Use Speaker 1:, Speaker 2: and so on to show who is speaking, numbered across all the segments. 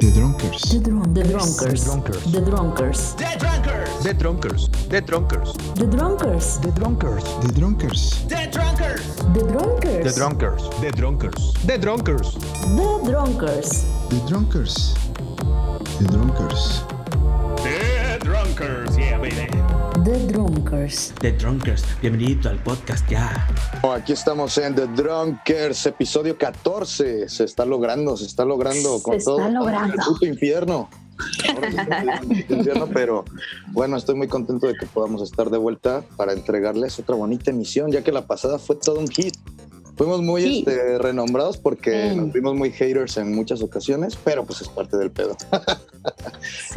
Speaker 1: The Drunkers.
Speaker 2: The, drunk, the
Speaker 3: Drunkers.
Speaker 2: Drunkers. The Drunkers.
Speaker 3: The Drunkers.
Speaker 4: The Drunkers. The Drunkers.
Speaker 2: The Drunkers.
Speaker 3: The Drunkers.
Speaker 1: The Drunkers.
Speaker 3: The Drunkers.
Speaker 2: The Drunkers.
Speaker 4: The Drunkers. The Drunkers. The Drunkers.
Speaker 2: The Drunkers.
Speaker 1: The Drunkers. The Drunkers.
Speaker 3: The Drunkers. Yeah, baby.
Speaker 2: The Drunkers.
Speaker 5: The Drunkers, bienvenido al podcast ya.
Speaker 6: Oh, Aquí estamos en The Drunkers, episodio 14. Se está logrando, se está logrando
Speaker 2: Se
Speaker 6: con
Speaker 2: está
Speaker 6: todo.
Speaker 2: logrando.
Speaker 6: Sí está el puto infierno, pero bueno, estoy muy contento de que podamos estar de vuelta para entregarles otra bonita emisión, ya que la pasada fue todo un hit. Fuimos muy
Speaker 2: Sí.
Speaker 6: este, renombrados porque
Speaker 2: Sí.
Speaker 6: nos vimos muy haters en muchas ocasiones, pero pues es parte del pedo.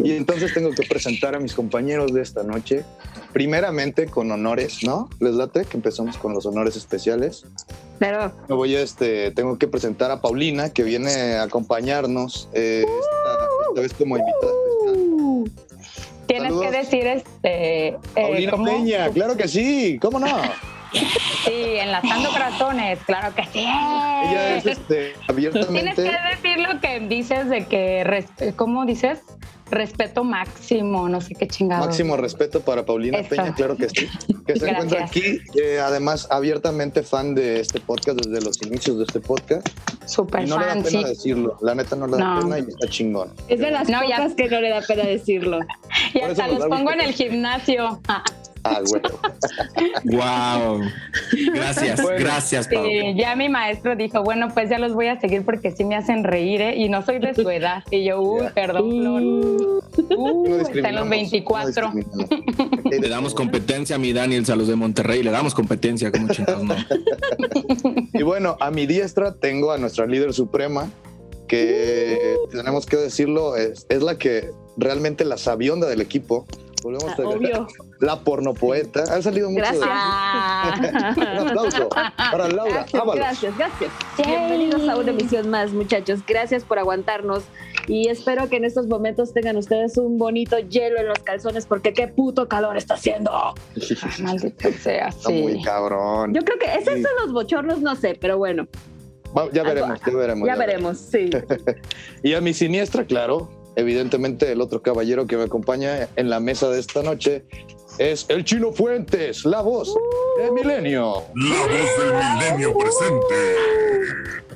Speaker 6: Y entonces tengo que presentar a mis compañeros de esta noche, primeramente con honores, ¿no? ¿Les late que empezamos con los honores especiales?
Speaker 7: Pero
Speaker 6: Me voy a, este, tengo que presentar a Paulina, que viene a acompañarnos eh, esta, esta vez como invitada
Speaker 7: tienes
Speaker 6: Saludos.
Speaker 7: que decir este. eh,
Speaker 6: Paulina
Speaker 7: ¿cómo?
Speaker 6: Peña, claro que sí, ¿cómo no?
Speaker 7: Sí, enlazando corazones, claro que sí.
Speaker 6: Ella es este,
Speaker 7: Tienes que
Speaker 6: abiertamente.
Speaker 7: decir lo que dices de que, ¿cómo dices? Respeto máximo, no sé qué chingado.
Speaker 6: Máximo respeto para Paulina
Speaker 7: Eso.
Speaker 6: Peña, claro que sí. Que se
Speaker 7: Gracias.
Speaker 6: encuentra aquí, eh, además abiertamente fan de este podcast desde los inicios de este podcast.
Speaker 7: Super
Speaker 6: Y no le da
Speaker 7: fan,
Speaker 6: pena
Speaker 7: sí.
Speaker 6: decirlo, la neta no le da
Speaker 7: No.
Speaker 6: pena y está chingón.
Speaker 8: Es de las
Speaker 7: No, ya-
Speaker 8: que no le da pena decirlo.
Speaker 7: Y
Speaker 6: Por
Speaker 7: hasta los pongo en el gimnasio. Ah,
Speaker 6: güey.
Speaker 5: Wow. Gracias,
Speaker 6: Bueno.
Speaker 5: gracias, Pau.
Speaker 7: Sí, ya mi maestro dijo, bueno, pues ya los voy a seguir porque sí me hacen reír, ¿eh? Y no soy de su edad. Y yo, uy, perdón, Flor.
Speaker 6: No
Speaker 7: Uh, está en los 24.
Speaker 6: no discriminamos.
Speaker 5: Le damos competencia a mi Daniels a los de Monterrey, le damos competencia, como chingados no.
Speaker 6: Y bueno, a mi diestra tengo a nuestra líder suprema, que tenemos que decirlo, es, es la que realmente la sabionda del equipo. Volvemos
Speaker 8: Ah,
Speaker 6: a
Speaker 8: obvio.
Speaker 6: la pornopoeta. Han salido mucho de-
Speaker 8: Gracias.
Speaker 7: Ah.
Speaker 6: Un aplauso para Laura
Speaker 8: Gracias,
Speaker 6: Ábalos.
Speaker 8: gracias, gracias.
Speaker 7: Yay.
Speaker 8: Bienvenidos a una emisión más, muchachos. Gracias por aguantarnos y espero que en estos momentos tengan ustedes un bonito hielo en los calzones porque qué puto calor está haciendo.
Speaker 7: Maldito sea,
Speaker 6: Está muy
Speaker 7: sí.
Speaker 6: cabrón.
Speaker 8: Yo creo que es eso los bochornos, no sé, pero bueno,
Speaker 6: Va- ya veremos, ya veremos.
Speaker 8: ya veremos, sí.
Speaker 6: Y a mi siniestra, claro, evidentemente el otro caballero que me acompaña en la mesa de esta noche es el Chino Fuentes, la voz de Milenio.
Speaker 9: La voz del milenio presente.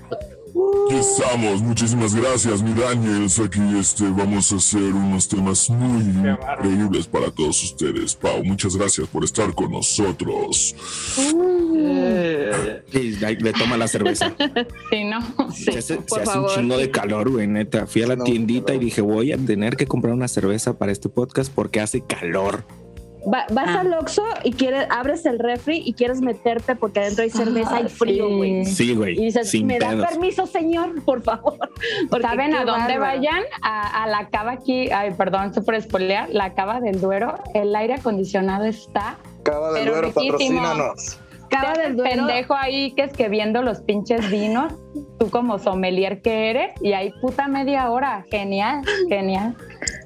Speaker 9: Aquí estamos, muchísimas gracias, mi Daniels. Aquí este, vamos a hacer unos temas muy increíbles para todos ustedes. Pau, muchas gracias por estar con nosotros.
Speaker 5: Sí, le toma la cerveza.
Speaker 7: Sí, ¿no?
Speaker 5: se hace,
Speaker 8: por
Speaker 5: se hace un
Speaker 8: favor.
Speaker 5: chingo de calor, güey, neta. Fui a la
Speaker 6: No,
Speaker 5: tiendita y dije, voy a tener que comprar una cerveza para este podcast porque hace calor.
Speaker 8: Va- vas
Speaker 7: Ah.
Speaker 8: al Oxxo y quieres, abres el refri y quieres meterte porque adentro hay cerveza y
Speaker 7: Ah,
Speaker 8: frío,
Speaker 7: sí.
Speaker 8: güey.
Speaker 5: Sí,
Speaker 8: Y
Speaker 5: güey,
Speaker 8: dices,
Speaker 5: sin
Speaker 8: ¿me da
Speaker 5: pedos.
Speaker 8: permiso, señor? Por favor. Porque
Speaker 7: ¿Saben a dónde
Speaker 8: bárbaro.
Speaker 7: vayan? A, a la cava aquí, ay, perdón, super spoilear, la cava del Duero, el aire acondicionado está.
Speaker 6: Cava del
Speaker 7: Pero
Speaker 6: Duero,
Speaker 7: riquísimo.
Speaker 6: patrocínanos.
Speaker 8: Cava del Duero.
Speaker 7: pendejo ahí que es que viendo los pinches vinos, tú como sommelier que eres, y hay puta media hora. Genial, genial.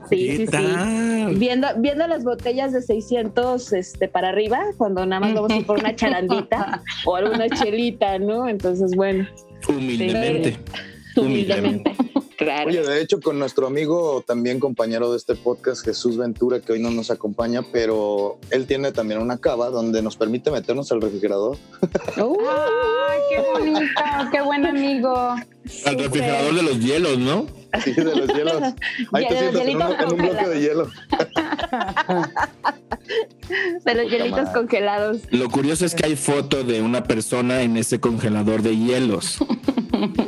Speaker 8: Sí,
Speaker 5: ¿Qué
Speaker 8: sí, sí. Viendo, viendo las botellas de 600 este, para arriba, cuando nada más vamos a ir por una charandita o alguna chelita, ¿no? Entonces, bueno,
Speaker 5: Humildemente.
Speaker 8: humildemente. Claro.
Speaker 6: Oye, de hecho, con nuestro amigo, también compañero de este podcast, Jesús Ventura, que hoy no nos acompaña, pero él tiene también una cava donde nos permite meternos al refrigerador.
Speaker 8: Uh,
Speaker 7: ¡Ay, qué bonito! ¡Qué buen amigo!
Speaker 5: Al refrigerador de los hielos, ¿no?
Speaker 6: Sí, de los hielos. Ahí te
Speaker 8: Ya,
Speaker 6: sientas en un,
Speaker 8: hielitos
Speaker 6: en un bloque de hielo.
Speaker 8: de los hielitos
Speaker 6: madre.
Speaker 8: congelados.
Speaker 5: Lo curioso es que hay foto de una persona en ese congelador de hielos.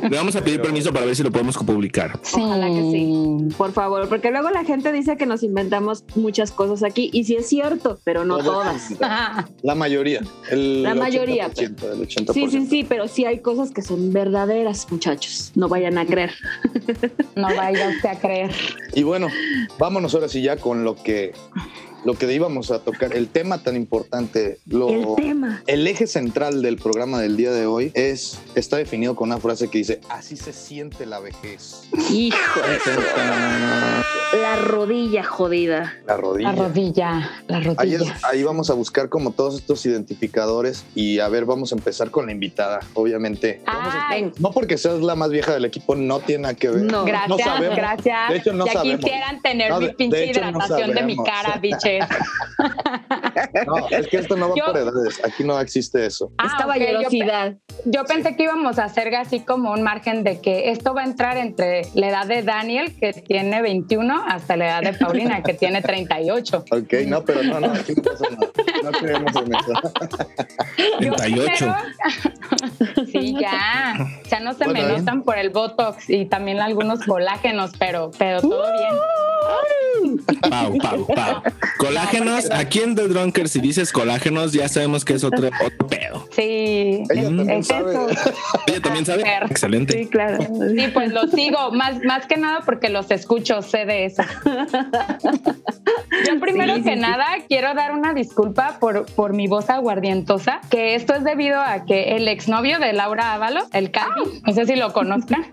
Speaker 5: Le vamos a pedir permiso para ver si lo podemos publicar.
Speaker 8: Ojalá que sí. Por favor, porque luego la gente dice que nos inventamos muchas cosas aquí y sí es cierto, pero no todas.
Speaker 6: La mayoría. El
Speaker 8: La mayoría,
Speaker 6: 80%, el 80%.
Speaker 8: Sí, sí, sí, pero sí hay cosas que son verdaderas, muchachos. No vayan a creer.
Speaker 7: No vaya usted a creer.
Speaker 6: Y bueno, vámonos ahora sí ya con lo que lo que íbamos a tocar, el tema tan importante, lo,
Speaker 8: El tema.
Speaker 6: el eje central del programa del día de hoy es, está definido con una frase que dice, así se siente la vejez.
Speaker 8: Hijo de la rodilla jodida.
Speaker 6: La rodilla.
Speaker 7: La rodilla, la
Speaker 6: Ahí, es-
Speaker 7: rodilla.
Speaker 6: ahí vamos a buscar como todos estos identificadores y a ver, vamos a empezar con la invitada, obviamente. Vamos a-
Speaker 7: Ay,
Speaker 6: no porque seas la más vieja del equipo, no tiene nada que ver.
Speaker 8: No.
Speaker 7: gracias,
Speaker 6: sabemos.
Speaker 7: gracias.
Speaker 6: De hecho, no
Speaker 7: ya
Speaker 6: sabemos.
Speaker 7: quisieran tener
Speaker 6: No,
Speaker 7: mi
Speaker 6: de-
Speaker 7: pinche
Speaker 6: no
Speaker 7: hidratación de mi
Speaker 6: sabemos.
Speaker 7: cara,
Speaker 6: No, es que esto no va
Speaker 7: Yo-
Speaker 6: por edades, aquí no existe eso.
Speaker 7: Ah,
Speaker 8: es caballerosidad.
Speaker 7: Yo pensé que íbamos a hacer así como un margen de que esto va a entrar entre la edad de Daniel, que tiene 21, hasta la edad de Paulina, que tiene 38.
Speaker 6: Ok, no, pero no, no, aquí no pasa nada. No creemos en eso.
Speaker 7: Yo
Speaker 5: 38.
Speaker 7: espero- Sí, ya. Ya no se
Speaker 6: Bueno,
Speaker 7: me
Speaker 6: ¿eh?
Speaker 7: notan por el Botox y también algunos colágenos, pero, pero todo bien.
Speaker 5: Pau, pau, pau. Colágenos, aquí en The Drunkers, si dices colágenos, ya sabemos que es otro, otro.
Speaker 7: Sí.
Speaker 6: Ella también
Speaker 7: Es
Speaker 6: sabe.
Speaker 7: eso.
Speaker 5: Ella también sabe. Excelente.
Speaker 8: Sí, claro.
Speaker 7: Sí, pues los sigo, más, más que nada porque los escucho, sé de eso. Yo primero
Speaker 8: Sí,
Speaker 7: que
Speaker 8: sí, sí.
Speaker 7: nada quiero dar una disculpa por, por mi voz aguardientosa, que esto es debido a que el exnovio de Laura Ábalos, el Calvin, no sé si lo conozcan,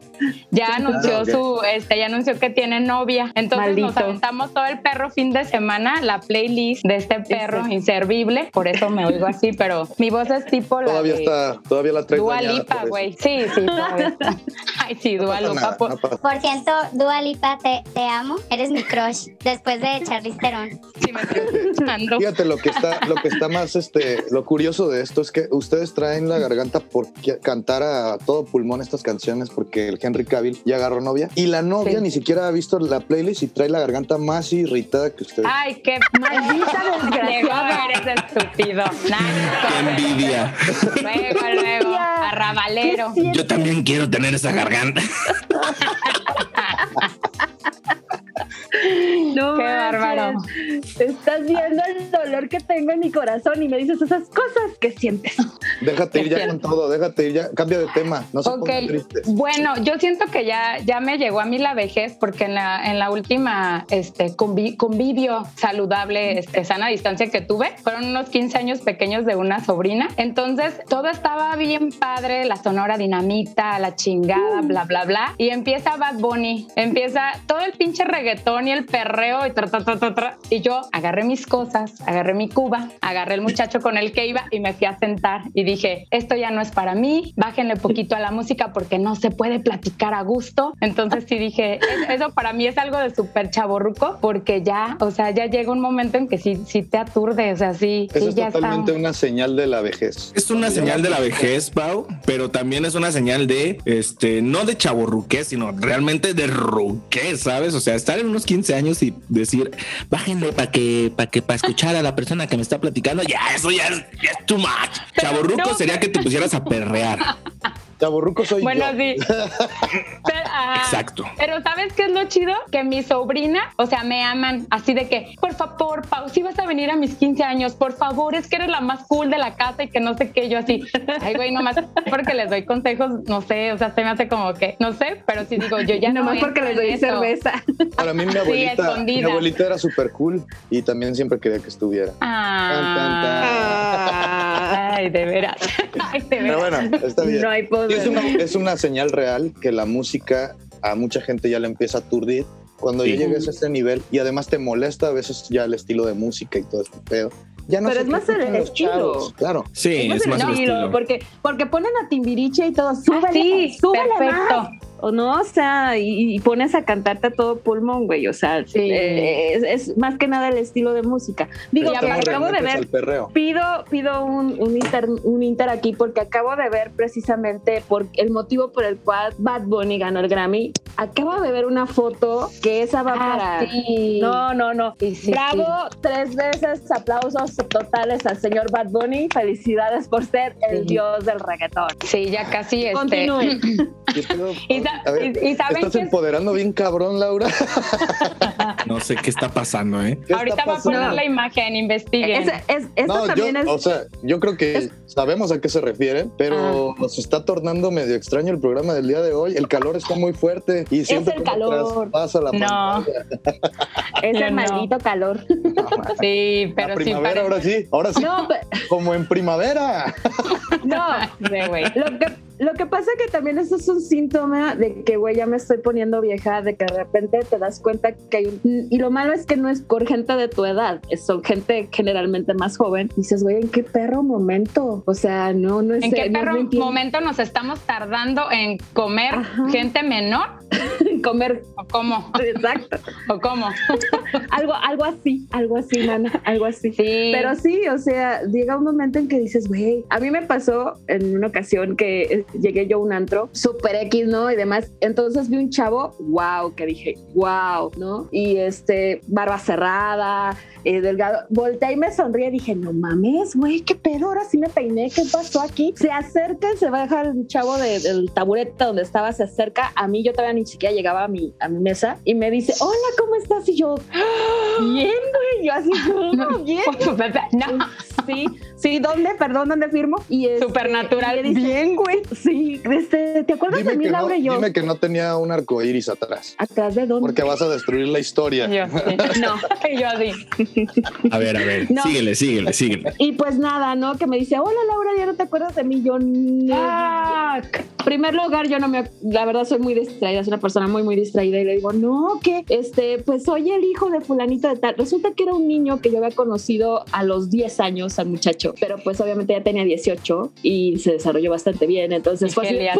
Speaker 7: ya anunció su, este, ya anunció que tiene novia. Entonces nos aventamos todo el perro fin de semana, la playlist de este perro inservible, por eso me oigo así, pero mi voz es tipo la
Speaker 6: Todavía
Speaker 7: de
Speaker 6: está, todavía la traes
Speaker 7: Dua
Speaker 6: dañada
Speaker 7: Lipa,
Speaker 6: por eso.
Speaker 7: güey. Sí, sí, todavía está. Ay, sí,
Speaker 6: No
Speaker 7: Dua Lipa. por-
Speaker 6: no
Speaker 10: cierto, Dua Lipa, te, te amo. Eres mi crush después de Charlize Theron.
Speaker 7: Sí, me estoy.
Speaker 6: Fíjate lo que está, lo que está más, este, lo curioso de esto es que ustedes traen la garganta por cantar a todo pulmón estas canciones porque el Henry Cavill ya agarró novia y la novia
Speaker 7: Sí.
Speaker 6: ni siquiera ha visto la playlist y trae la garganta más irritada que ustedes.
Speaker 7: Ay, qué
Speaker 8: Maldita desgraciada.
Speaker 7: Eres estúpido.
Speaker 5: Qué
Speaker 7: Nah,
Speaker 5: envidia.
Speaker 7: Luego, luego, arrabalero.
Speaker 5: Yo también quiero tener esa garganta.
Speaker 8: No
Speaker 7: Qué
Speaker 8: manches.
Speaker 7: bárbaro.
Speaker 8: Estás viendo el dolor que tengo en mi corazón y me dices esas cosas que sientes.
Speaker 6: déjate ir ya
Speaker 7: siento.
Speaker 6: con todo, déjate ir ya, cambia de tema, no se
Speaker 7: Ok,
Speaker 6: pongan tristes.
Speaker 7: bueno, yo siento que ya, ya me llegó a mí la vejez porque en la, en la última este, convi- convivio saludable, este, sana distancia que tuve, fueron unos 15 años pequeños de una sobrina. Entonces todo estaba bien padre, la sonora dinamita, la chingada, bla, bla, bla. Y empieza Bad Bunny, empieza todo el pinche reggaetón y el perreo y tra, tra, tra, tra, tra. Y yo agarré mis cosas, agarré mi cuba, agarré el muchacho con el que iba y me fui a sentar y dije, esto ya no es para mí, bájenle poquito a la música porque no se puede platicar a gusto. Entonces sí dije, "Es- eso para mí es algo de súper chaborruco porque ya, o sea, ya llega un momento en que sí, sí te aturde, o sea, sí,
Speaker 6: Eso
Speaker 7: sí
Speaker 6: es
Speaker 7: ya
Speaker 6: totalmente
Speaker 7: está.
Speaker 6: una señal de la vejez.
Speaker 5: Es una señal de la vejez, Pau, pero también es una señal de, este, no de chaborruquez, sino realmente de ruquez, ¿sabes? O sea, estar en unos 15 años y decir, bájenle para que, para que, para escuchar a la persona que me está platicando, ya, eso ya es, ya es too much. Chaborruco
Speaker 7: no,
Speaker 5: sería que te pusieras a perrear.
Speaker 6: Chaborruco soy
Speaker 7: Bueno,
Speaker 6: yo.
Speaker 7: sí. Pero, ajá.
Speaker 5: Exacto.
Speaker 7: Pero ¿sabes qué es lo chido? Que mi sobrina, o sea, me aman así de que, por favor, Pau, si vas a venir a mis 15 años, por favor, es que eres la más cool de la casa y que no sé qué, yo así, ay, güey, nomás porque les doy consejos, no sé, o sea, se me hace como que, no sé, pero sí digo, yo ya no
Speaker 8: Nomás porque les doy cerveza.
Speaker 6: Para mí mi abuelita, mi
Speaker 7: escondida.
Speaker 6: abuelita era súper cool y también siempre quería que estuviera.
Speaker 7: Ah, ay, de veras. Ay, de
Speaker 6: Pero
Speaker 7: veras.
Speaker 6: bueno, está bien.
Speaker 8: No hay
Speaker 6: Sí,
Speaker 8: poder.
Speaker 6: Es, una, es una señal real que la música a mucha gente ya le empieza a aturdir. Cuando
Speaker 5: Sí.
Speaker 6: ya llegues a ese nivel y además te molesta a veces ya el estilo de música y todo este pedo. Ya no
Speaker 8: Pero es más el estilo.
Speaker 6: chavos, Claro.
Speaker 5: Sí, es más el
Speaker 8: estilo,
Speaker 5: estilo.
Speaker 8: porque, porque ponen a Timbiriche y todo, súbele,
Speaker 7: Sí,
Speaker 8: súbele
Speaker 7: perfecto.
Speaker 8: más. O no, o sea, y, y pones a cantarte a todo pulmón, güey, o sea,
Speaker 7: Sí.
Speaker 8: eh, es, es más que nada el estilo de música. Digo, que acabo de ver pido, pido un, un, inter, un inter aquí porque acabo de ver precisamente por el motivo por el cual Bad Bunny ganó el Grammy. Acabo de ver una foto que esa va
Speaker 7: Ah,
Speaker 8: para.
Speaker 7: sí.
Speaker 8: No, no, no.
Speaker 7: Sí, sí,
Speaker 8: Bravo, tres veces aplausos totales al señor Bad Bunny. Felicidades por ser el
Speaker 7: Sí.
Speaker 8: dios del reggaetón.
Speaker 7: Sí, ya casi este.
Speaker 8: Continúe.
Speaker 6: Ver,
Speaker 7: y- y ¿saben
Speaker 6: estás
Speaker 7: qué es?
Speaker 6: empoderando bien cabrón, Laura.
Speaker 5: No sé qué está pasando, ¿eh?
Speaker 6: ¿Qué
Speaker 7: Ahorita va a poner la imagen, investiguen.
Speaker 8: Es, es, esto
Speaker 6: No, yo,
Speaker 8: es.
Speaker 6: o sea, yo creo que
Speaker 8: es-
Speaker 6: sabemos a qué se refieren, pero
Speaker 7: Ah.
Speaker 6: nos está tornando medio extraño el programa del día de hoy. El calor está muy fuerte y siento
Speaker 8: el calor.
Speaker 6: traspasa la
Speaker 7: No.
Speaker 6: pantalla.
Speaker 8: es el
Speaker 7: no.
Speaker 8: maldito calor.
Speaker 7: Sí, pero
Speaker 6: la primavera, ahora sí, ahora sí,
Speaker 8: No,
Speaker 6: como en primavera.
Speaker 8: no.
Speaker 7: Sí, güey.
Speaker 8: Lo que, lo que pasa que también eso es un síntoma de que, güey, ya me estoy poniendo vieja, de que de repente te das cuenta que hay un... Y lo malo es que no es por gente de tu edad, son gente generalmente más joven. Y dices, güey, ¿en qué perro momento? O sea, no, no es...
Speaker 7: ¿En qué
Speaker 8: no-
Speaker 7: perro momento nos estamos tardando en comer
Speaker 8: Ajá.
Speaker 7: gente menor?
Speaker 8: Comer,
Speaker 7: ¿O cómo?
Speaker 8: exacto.
Speaker 7: ¿O cómo?
Speaker 8: algo, algo así, algo así, mana, algo así.
Speaker 7: Sí.
Speaker 8: Pero sí, o sea, llega un momento en que dices, güey, a mí me pasó en una ocasión que eh, llegué yo a un antro, super X, ¿no? Y demás. Entonces vi un chavo, wow, que dije, wow, ¿no? Y este, barba cerrada, eh, delgado. Volteé y me sonríe dije, no mames, güey, qué pedo, ahora sí me peiné, ¿qué pasó aquí? Se acerca, se baja el chavo de- del taburete donde estaba, se acerca a mí, yo todavía ni siquiera llegaba a mi, a mi mesa y me dice, hola, ¿cómo estás? Y yo, bien, güey, yo así, "Oh, bien.
Speaker 7: No,
Speaker 8: Sí, sí, ¿dónde? Perdón, ¿dónde firmo? Y este,
Speaker 7: Supernatural.
Speaker 8: y le dice,
Speaker 7: Bien, güey.
Speaker 8: Sí, este, ¿te acuerdas
Speaker 6: Dime
Speaker 8: de mí,
Speaker 6: que, no,
Speaker 8: Laura? Y yo,
Speaker 6: dime que no tenía un arco iris atrás,
Speaker 8: ¿atrás de dónde?
Speaker 6: porque vas a destruir la historia.
Speaker 7: Yo sí.
Speaker 8: No.
Speaker 7: Y yo así.
Speaker 5: A ver, a ver,
Speaker 8: No.
Speaker 5: síguele, síguele, síguele.
Speaker 8: Y pues nada, ¿no? Que me dice, hola Laura, ¿ya no te acuerdas de mí? Yo no.
Speaker 7: Ah,
Speaker 8: En primer lugar, yo no me, la verdad soy muy distraída, soy una persona muy, muy distraída y le digo, no, que, este, pues soy el hijo de fulanito de tal. Resulta que era un niño que yo había conocido a los 10 años al muchacho, pero pues obviamente ya tenía 18 y se desarrolló bastante bien, entonces
Speaker 7: ¿Y
Speaker 8: fue así,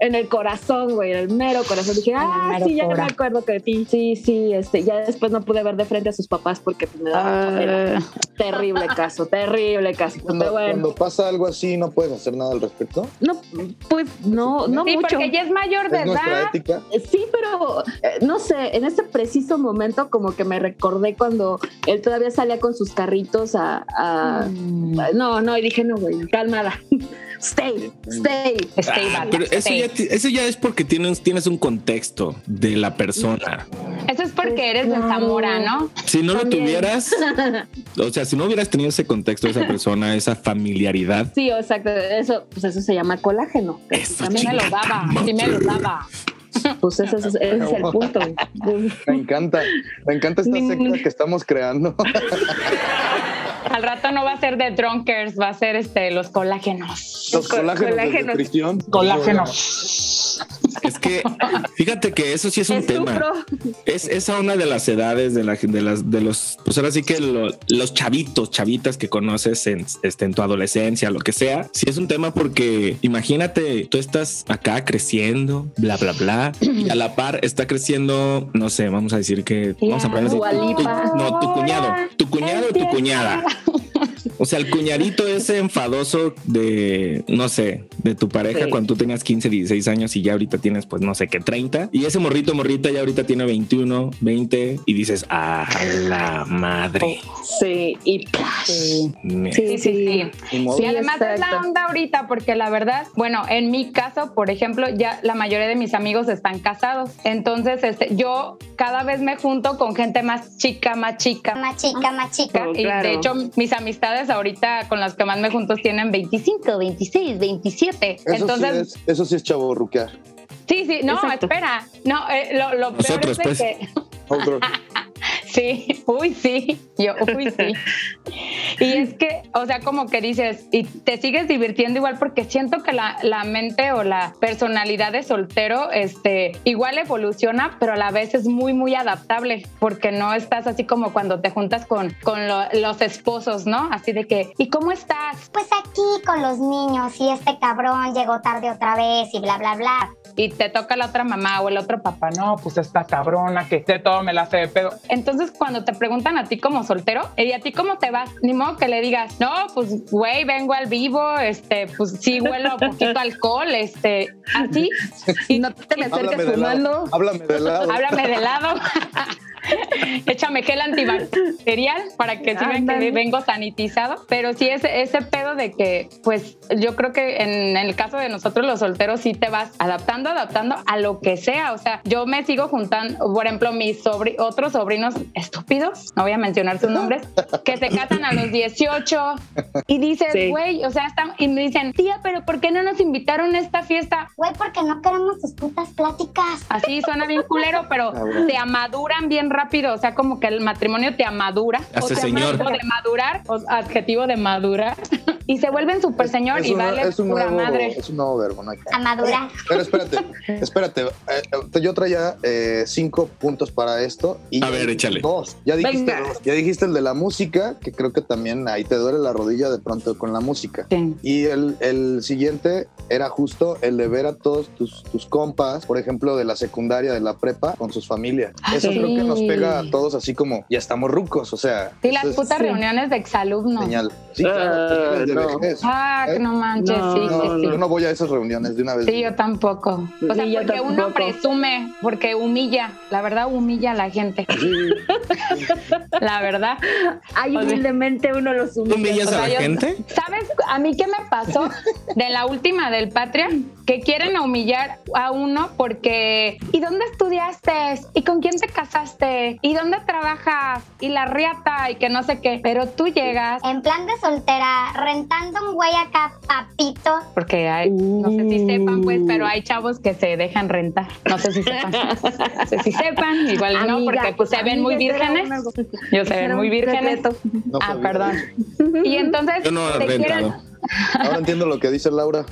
Speaker 8: en el corazón, güey, en el mero corazón. Dije, ah, sí, ya no me acuerdo que de ti. Sí, sí, este, ya después no pude ver de frente a sus papás porque pues, me daba.
Speaker 7: Ah,
Speaker 8: Terrible caso, terrible caso.
Speaker 6: Cuando,
Speaker 8: Pero bueno,
Speaker 6: cuando pasa algo así, no puedes hacer nada al respecto.
Speaker 8: no, pues no, no
Speaker 7: sí,
Speaker 8: mucho.
Speaker 7: porque ya es mayor de
Speaker 6: Es nuestra
Speaker 7: edad.
Speaker 6: ética.
Speaker 8: Sí, pero eh, no sé, en ese preciso momento como que me recordé cuando él todavía salía con sus carritos a... a-
Speaker 7: Mm.
Speaker 8: No, no, y dije, no, güey, calmada. Stay, stay.
Speaker 7: Stay
Speaker 5: Ah,
Speaker 7: back,
Speaker 5: pero eso
Speaker 7: stay.
Speaker 5: ya, eso ya es porque tienes, tienes un contexto de la persona.
Speaker 7: Eso es porque eres de. Zamora, ¿no?
Speaker 5: Si no lo
Speaker 8: También.
Speaker 5: tuvieras, o sea, si no hubieras tenido ese contexto de esa persona, esa familiaridad,
Speaker 8: Sí, exacto, eso, pues eso se llama colágeno.
Speaker 5: Eso,
Speaker 7: A mí me lo daba, sí me lo daba.
Speaker 8: Pues ese, ese- ese es el punto.
Speaker 6: Me encanta, me encanta esta secta que estamos creando.
Speaker 7: Al rato no va a ser de drunkers, va a ser este los colágenos.
Speaker 6: Los
Speaker 8: Co-
Speaker 6: colágenos, de
Speaker 8: colágenos.
Speaker 5: es que fíjate que eso sí es un
Speaker 8: Es
Speaker 5: tema.
Speaker 8: sufro.
Speaker 5: Es esa una de las edades de, la, de las de los, pues ahora sí que lo- los chavitos, chavitas que conoces en, este, en tu adolescencia, lo que sea. Sí es un tema porque imagínate, tú estás acá creciendo, bla, bla, bla, y a la par está creciendo, no sé, vamos a decir que vamos a tu- no, tu cuñado, tu cuñado o tu
Speaker 7: Empieza.
Speaker 5: Cuñada. O sea, el cuñadito ese enfadoso de, no sé, de tu pareja
Speaker 8: Sí.
Speaker 5: cuando tú tenías 15, 16 años y ya ahorita tienes, pues no sé qué, 30. Y ese morrito, morrita ya ahorita tiene 21, 20 y dices, a la madre.
Speaker 8: Sí, y
Speaker 7: Sí.
Speaker 5: Me-
Speaker 7: Sí, sí, sí. Y además es la onda ahorita, porque la verdad, bueno, en mi caso, por ejemplo, ya la mayoría de mis amigos están casados. Entonces, este, yo cada vez me junto con gente más chica, más chica.
Speaker 10: Más chica, más chica.
Speaker 8: Oh,
Speaker 7: Y de hecho, mis amistades ahorita con las que más me junto tienen 25, 26, 27.
Speaker 6: Eso,
Speaker 7: Entonces,
Speaker 6: sí es, eso sí es chavo ruquear.
Speaker 7: sí, sí, no,
Speaker 8: Exacto.
Speaker 7: espera. No, eh, lo, lo peor
Speaker 5: Nosotros,
Speaker 7: es de
Speaker 5: pues.
Speaker 7: que. Sí, uy, sí, yo, uy, sí. Y es que, o sea, como que dices, y te sigues divirtiendo igual porque siento que la, la mente o la personalidad de soltero, este, igual evoluciona, pero a la vez es muy, muy adaptable porque no estás así como cuando te juntas con, con lo- los esposos, ¿no? Así de que, ¿y cómo estás?
Speaker 10: Pues aquí con los niños y este cabrón llegó tarde otra vez y bla, bla, bla.
Speaker 7: Y te toca la otra mamá o el otro papá, ¿no?
Speaker 3: Pues esta cabrona que de todo me la hace de pedo.
Speaker 7: Entonces, cuando te preguntan a ti como soltero, ¿y a ti cómo te vas? Ni modo que le digas, no, pues, güey, vengo al vivo, este, pues sí huelo un poquito alcohol, este, así.
Speaker 8: y no te me
Speaker 6: Háblame
Speaker 8: acerques
Speaker 6: de
Speaker 8: fumando.
Speaker 6: Háblame de lado.
Speaker 7: Háblame de lado. Échame gel antibacterial para que sí que
Speaker 8: Ándale.
Speaker 7: vengo sanitizado. Pero sí, ese, ese pedo de que, pues, yo creo que en el caso de nosotros los solteros, sí te vas adaptando, adaptando a lo que sea. O sea, yo me sigo juntando, por ejemplo, mis sobri- otros sobrinos estúpidos, no voy a mencionar sus nombres, que se casan a los 18 y dices,
Speaker 8: Sí.
Speaker 7: güey, o sea, están, y me dicen, tía, pero ¿por qué no nos invitaron a esta fiesta?
Speaker 10: Güey, porque no queremos tus putas pláticas.
Speaker 7: Así suena bien culero, pero se amaduran bien rápido o sea, como que el matrimonio te amadura.
Speaker 5: Hace
Speaker 7: o sea,
Speaker 5: señor.
Speaker 7: adjetivo de madurar, o adjetivo de madurar. y se vuelven súper señor
Speaker 6: Es
Speaker 7: y vale
Speaker 6: es un
Speaker 7: pura
Speaker 6: nuevo-
Speaker 7: madre.
Speaker 6: Es un nuevo verbo, no hay que-
Speaker 10: A madurar.
Speaker 6: Pero espérate, espérate. eh, yo traía eh, cinco puntos para esto. Y
Speaker 5: A ver, échale.
Speaker 6: Dos. Ya dijiste
Speaker 8: Venga.
Speaker 6: dos. Ya dijiste el de la música, que creo que también ahí te duele la rodilla de pronto con la música.
Speaker 7: Sí.
Speaker 6: Y el, el siguiente era justo el de ver a todos tus, tus compas, por ejemplo, de la secundaria, de la prepa, con sus familias.
Speaker 7: Ah,
Speaker 6: Eso
Speaker 7: sí.
Speaker 6: creo que nos pega a todos así como, ya estamos rucos, o sea.
Speaker 7: Sí, las putas reuniones de exalumnos.
Speaker 6: señal. Sí, claro,
Speaker 8: Ah,
Speaker 6: de
Speaker 8: no.
Speaker 6: vejez.
Speaker 7: Ah, que no manches,
Speaker 8: No,
Speaker 7: sí,
Speaker 6: No,
Speaker 7: sí, sí.
Speaker 6: yo no voy a esas reuniones de una vez.
Speaker 7: Sí, yo tampoco. O sea, porque uno presume, porque humilla, la verdad humilla a la gente. La verdad. Sea-
Speaker 8: humildemente uno los
Speaker 5: ¿Tú
Speaker 8: humilla.
Speaker 5: humillas
Speaker 7: O sea,
Speaker 5: a la
Speaker 7: yo-
Speaker 5: gente?
Speaker 7: ¿Sabes a mí qué me pasó de la última del Patria? Que quieren humillar a uno porque ¿y dónde estudiaste? ¿Y con quién te casaste? ¿Y dónde trabajas? Y la riata y que no sé qué. Pero tú llegas
Speaker 10: En plan de soltera, rentando un güey acá, papito.
Speaker 7: porque hay, no sé si sepan pues, pero hay chavos que se dejan rentar. No sé si sepan. No sé si sepan, igual no, porque pues se ven muy vírgenes. Yo se ven muy vírgenes.
Speaker 6: No
Speaker 7: Ah, perdón. Y entonces
Speaker 5: Yo no
Speaker 7: te quieren-
Speaker 5: rentado.
Speaker 6: Ahora entiendo lo que dice Laura.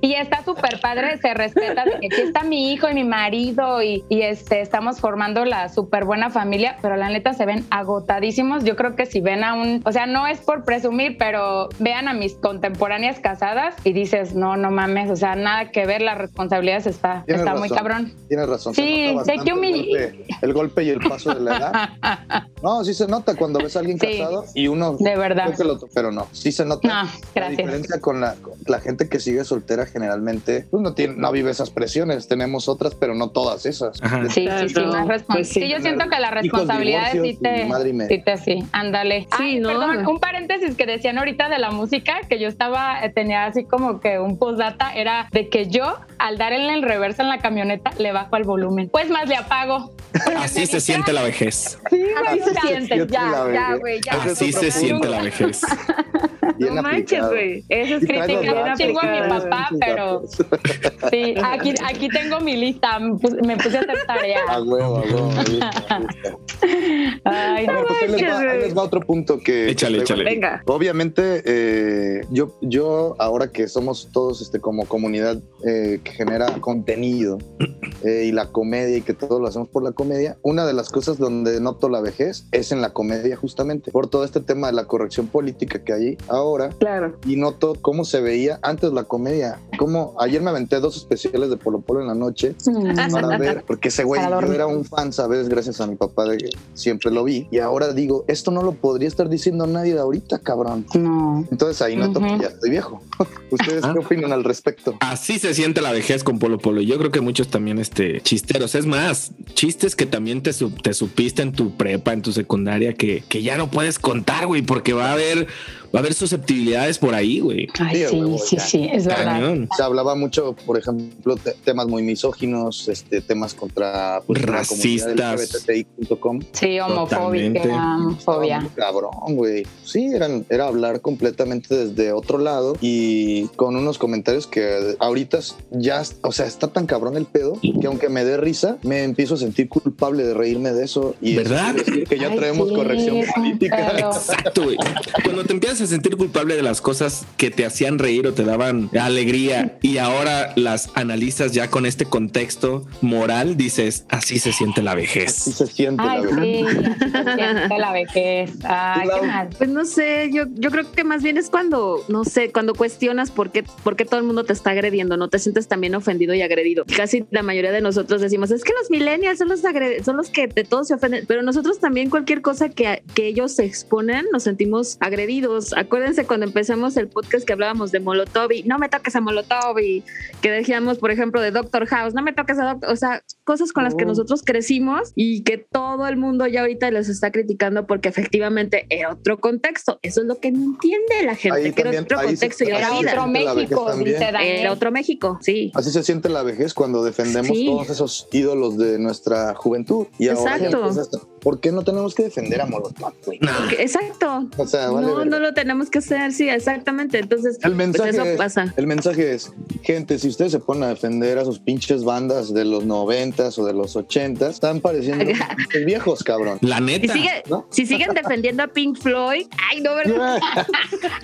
Speaker 7: Y está súper padre, se respeta de que aquí está mi hijo y mi marido y, y, este, estamos formando la súper buena familia, pero la neta se ven agotadísimos. Yo creo que si ven a un, o sea, no es por presumir, pero vean a mis contemporáneas casadas y dices, no, no mames, o sea, nada que ver, las responsabilidades está,
Speaker 6: Tienes
Speaker 7: está muy cabrón.
Speaker 6: Tienes razón.
Speaker 7: Sí, sé que
Speaker 6: el, golpe, el golpe y el paso de la edad. No, sí se nota cuando ves a alguien
Speaker 7: Sí.
Speaker 6: casado y uno.
Speaker 7: De verdad.
Speaker 6: lo- pero no, sí se nota.
Speaker 7: No,
Speaker 6: La
Speaker 7: gracias.
Speaker 6: diferencia con la, con la gente que sigue soltera generalmente pues no, tiene, no vive esas presiones. Tenemos otras, pero no todas esas.
Speaker 5: Ajá.
Speaker 7: Sí, sí, sí, más responsabilidad.
Speaker 8: pues sí.
Speaker 7: sí, yo siento que las
Speaker 6: Hijos,
Speaker 7: responsabilidades sí te, sí te, sí, ándale.
Speaker 8: Sí,
Speaker 7: Ay,
Speaker 8: ¿no?
Speaker 7: perdón, un paréntesis que decían ahorita de la música, que yo estaba, eh, tenía así como que un postdata, era de que yo, al dar en el reverso en la camioneta, le bajo el volumen. Pues más le apago.
Speaker 5: Así se siente la vejez.
Speaker 7: Sí,
Speaker 8: Así se siente. Ya,
Speaker 6: la
Speaker 8: ya, güey, ya.
Speaker 5: Así se siente la vejez.
Speaker 8: No manches, güey. Eso es
Speaker 7: un
Speaker 6: datos,
Speaker 7: chingo a mi papá,
Speaker 6: sus
Speaker 7: pero-. Sí, aquí, aquí tengo mi lista, me puse, me puse a hacer tarea.
Speaker 6: A huevo, a huevo.
Speaker 7: Ay, no.
Speaker 6: Pues ahí les, va, ahí les va otro punto que.
Speaker 5: Échale,
Speaker 6: que
Speaker 5: échale.
Speaker 8: Venga.
Speaker 6: Obviamente, eh, yo, yo ahora que somos todos este, como comunidad eh, que genera contenido eh, y la comedia y que todo lo hacemos por la comedia, una de las cosas donde noto la vejez es en la comedia justamente, por todo este tema de la corrección política que hay ahora
Speaker 8: Claro.
Speaker 6: y noto cómo se veía antes la comedia, como ayer me aventé dos especiales de Polo Polo en la noche para ver, porque ese güey, yo era un fan, ¿sabes? Gracias a mi papá, de que siempre lo vi. Y ahora digo, esto no lo podría estar diciendo nadie de ahorita, cabrón.
Speaker 7: No.
Speaker 6: Entonces ahí
Speaker 7: Ujú.
Speaker 6: que ya estoy viejo. ¿Ustedes
Speaker 5: Ah.
Speaker 6: qué opinan al respecto?
Speaker 5: Así se siente la vejez con Polo Polo. Y Yo creo que muchos también este, chisteros. Es más, chistes que también te, te supiste en tu prepa, en tu secundaria, que, que ya no puedes contar, güey, porque va a haber, va a haber susceptibilidades por ahí, güey.
Speaker 7: Ay,
Speaker 6: Sí,
Speaker 7: sí, sí, es verdad.
Speaker 5: Cañón.
Speaker 6: Se hablaba mucho, por ejemplo, te- temas muy misóginos, este, temas contra pues,
Speaker 5: Racistas.
Speaker 6: LGBTI.com.
Speaker 7: Sí, homofóbica, homofobia.
Speaker 6: Cabrón, güey. Sí, eran, era hablar completamente desde otro lado y con unos comentarios que ahorita ya, o sea, está tan cabrón el pedo que aunque me dé risa, me empiezo a sentir culpable de reírme de eso. Y
Speaker 5: ¿Verdad?
Speaker 6: quiere decir que ya
Speaker 7: Ay,
Speaker 6: traemos
Speaker 7: sí,
Speaker 6: corrección
Speaker 7: es
Speaker 6: política.
Speaker 5: Exacto, güey. Cuando te empiezas a sentir culpable de las cosas que te hacían reír o te daban alegría y ahora las analizas ya con este contexto moral, dices, así se siente la
Speaker 6: Así
Speaker 5: vejez.
Speaker 6: se siente la
Speaker 7: Ay,
Speaker 6: verdad.
Speaker 7: sí, así se siente la vejez. Ay, qué mal.
Speaker 8: Pues no sé, yo, yo creo que más bien es cuando, no sé, cuando cuestionas por qué, por qué todo el mundo te está agrediendo, no te sientes también ofendido y agredido. Casi la mayoría de nosotros decimos, es que los millennials son los, agre- son los que de todos se ofenden, pero nosotros también cualquier cosa que, que ellos se exponen nos sentimos agredidos. Acuérdense cuando empezamos el podcast que hablábamos de Molotov y no me toques a Molotov y que decíamos, por ejemplo, de Doctor House, no me toques a Doctor, o sea, cosas con las que
Speaker 7: Oh.
Speaker 8: nosotros crecimos y que todo el mundo ya ahorita les está criticando porque efectivamente era otro contexto. Eso es lo que no entiende la gente,
Speaker 6: Ahí
Speaker 8: que era
Speaker 6: también-
Speaker 8: otro
Speaker 6: ahí se-
Speaker 8: contexto y
Speaker 7: Era otro México, dice.
Speaker 8: Era otro México, sí.
Speaker 6: Así se siente la vejez cuando defendemos
Speaker 8: Sí.
Speaker 6: todos esos ídolos de nuestra juventud. Y ahora
Speaker 8: Exacto.
Speaker 6: empiezas a- ¿Por qué no tenemos que defender a Molotov, güey?
Speaker 8: Exacto.
Speaker 6: O sea, vale
Speaker 8: no,
Speaker 6: verga.
Speaker 8: no lo tenemos que hacer, sí, exactamente. Entonces,
Speaker 6: El mensaje,
Speaker 8: pues eso
Speaker 6: es,
Speaker 8: pasa.
Speaker 6: el mensaje es, gente, si ustedes se ponen a defender a sus pinches bandas de los 90 70s o de los 80s, están pareciendo viejos, cabrón.
Speaker 5: La
Speaker 8: Si,
Speaker 5: neta.
Speaker 8: sigue-
Speaker 6: ¿No?
Speaker 8: si siguen defendiendo a Pink Floyd, ay, no, ¿verdad?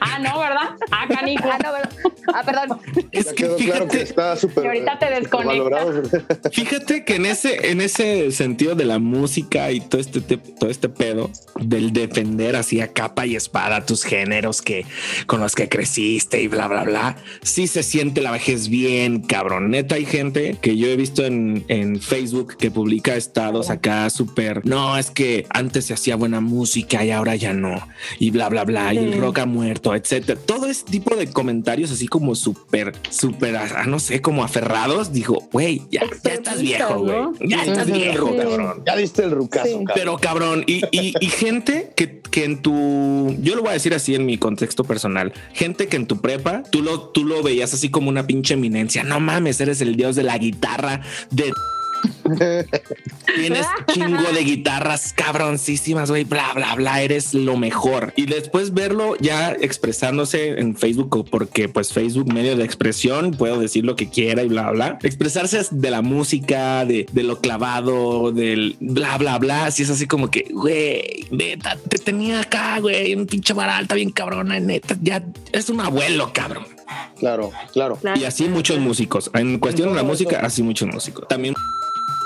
Speaker 7: Ah, no, ¿verdad? Ah, canijo.
Speaker 8: Ah, no, ¿verdad? Ah, perdón.
Speaker 5: Es que
Speaker 6: quedó claro que
Speaker 5: fíjate,
Speaker 6: está súper.
Speaker 7: Y ahorita te desconectas.
Speaker 5: fíjate que en ese, en ese sentido de la música y todo este, te- todo este pedo del defender así a capa y espada tus géneros que con los que creciste y bla, bla, bla, sí se siente la vejez bien, cabrón. Neta, hay gente que yo he visto en, en Facebook que publica estados acá súper. No, es que antes se hacía buena música y ahora ya no. Y bla, bla, bla. Y el rock ha muerto, etcétera. Todo este tipo de comentarios así como súper, súper, ah, no sé, como aferrados. Dijo, güey, ya, ya estás viejo, güey.
Speaker 8: ¿no?
Speaker 5: Ya estás viejo, cabrón.
Speaker 6: Ya diste el rucazo,
Speaker 8: Sí.
Speaker 6: cabrón.
Speaker 5: Pero cabrón, y, y- y gente que, que en tu, yo lo voy a decir así en mi contexto personal, gente que en tu prepa, tú lo, tú lo veías así como una pinche eminencia, no mames, eres el dios de la guitarra, de... Tienes chingo de guitarras cabroncísimas, güey, bla, bla, bla, eres lo mejor. Y después verlo ya expresándose en Facebook, porque pues Facebook, medio de expresión, puedo decir lo que quiera y bla, bla. Expresarse de la música, de, de lo clavado, del bla, bla, bla. Así es así como que, güey, neta, te tenía acá, güey, un pinche baralta bien cabrona, neta, ya es un abuelo, cabrón.
Speaker 6: Claro. Claro.
Speaker 5: Y así muchos músicos. En cuestión de la música, así muchos músicos. También.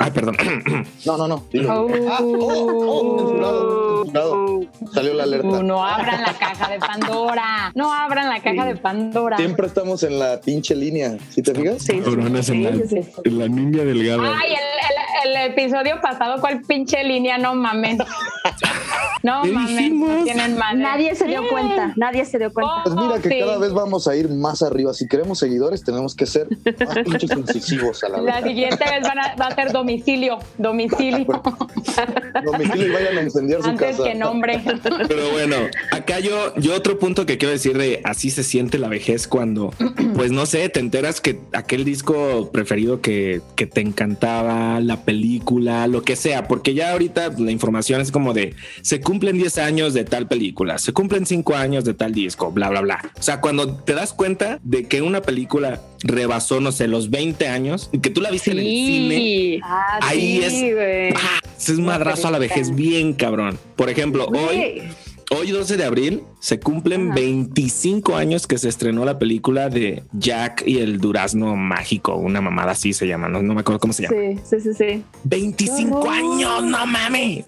Speaker 5: Ay, perdón.
Speaker 6: No, no, no. dilo. Ah, oh, oh, censurado, censurado. Salió la alerta.
Speaker 7: No abran la caja de Pandora. No abran la caja de Pandora.
Speaker 6: Siempre estamos en la pinche línea. ¿Sí te fijas?
Speaker 8: Sí, sí,
Speaker 5: Cabronas en la,
Speaker 8: sí, sí, sí.
Speaker 5: en la niña delgada.
Speaker 7: Ay, el, el- el episodio pasado, ¿cuál pinche línea? No mamen. No. No tienen madre.
Speaker 8: Nadie se dio cuenta, nadie se dio cuenta.
Speaker 6: Pues mira que
Speaker 7: Sí.
Speaker 6: cada vez vamos a ir más arriba. Si queremos seguidores, tenemos que ser más pinches incisivos a la
Speaker 7: La siguiente vez van a- va a ser domicilio. Domicilio.
Speaker 6: Domicilio y vayan a incendiar su
Speaker 7: Antes
Speaker 6: casa.
Speaker 7: que nombre.
Speaker 5: Pero bueno, acá yo, yo otro punto que quiero decir de así se siente la vejez cuando, pues no sé, te enteras que aquel disco preferido que, que te encantaba, la película, lo que sea, porque ya ahorita la información es como de se cumplen 10 años de tal película, se cumplen 5 años de tal disco, bla, bla, bla. O sea, cuando te das cuenta de que una película rebasó, no sé, los 20 años y que tú la viste en el cine.
Speaker 7: Ah,
Speaker 5: Ahí
Speaker 7: sí,
Speaker 5: es- es madrazo a la vejez bien cabrón. Por ejemplo, hoy. Hoy 12 de abril se cumplen
Speaker 8: Ajá.
Speaker 5: 25 años que se estrenó la película de Jack y el durazno mágico, una mamada así se llama, no, no me acuerdo cómo se llama.
Speaker 8: Sí, sí, sí, sí.
Speaker 5: 25 años, no mames.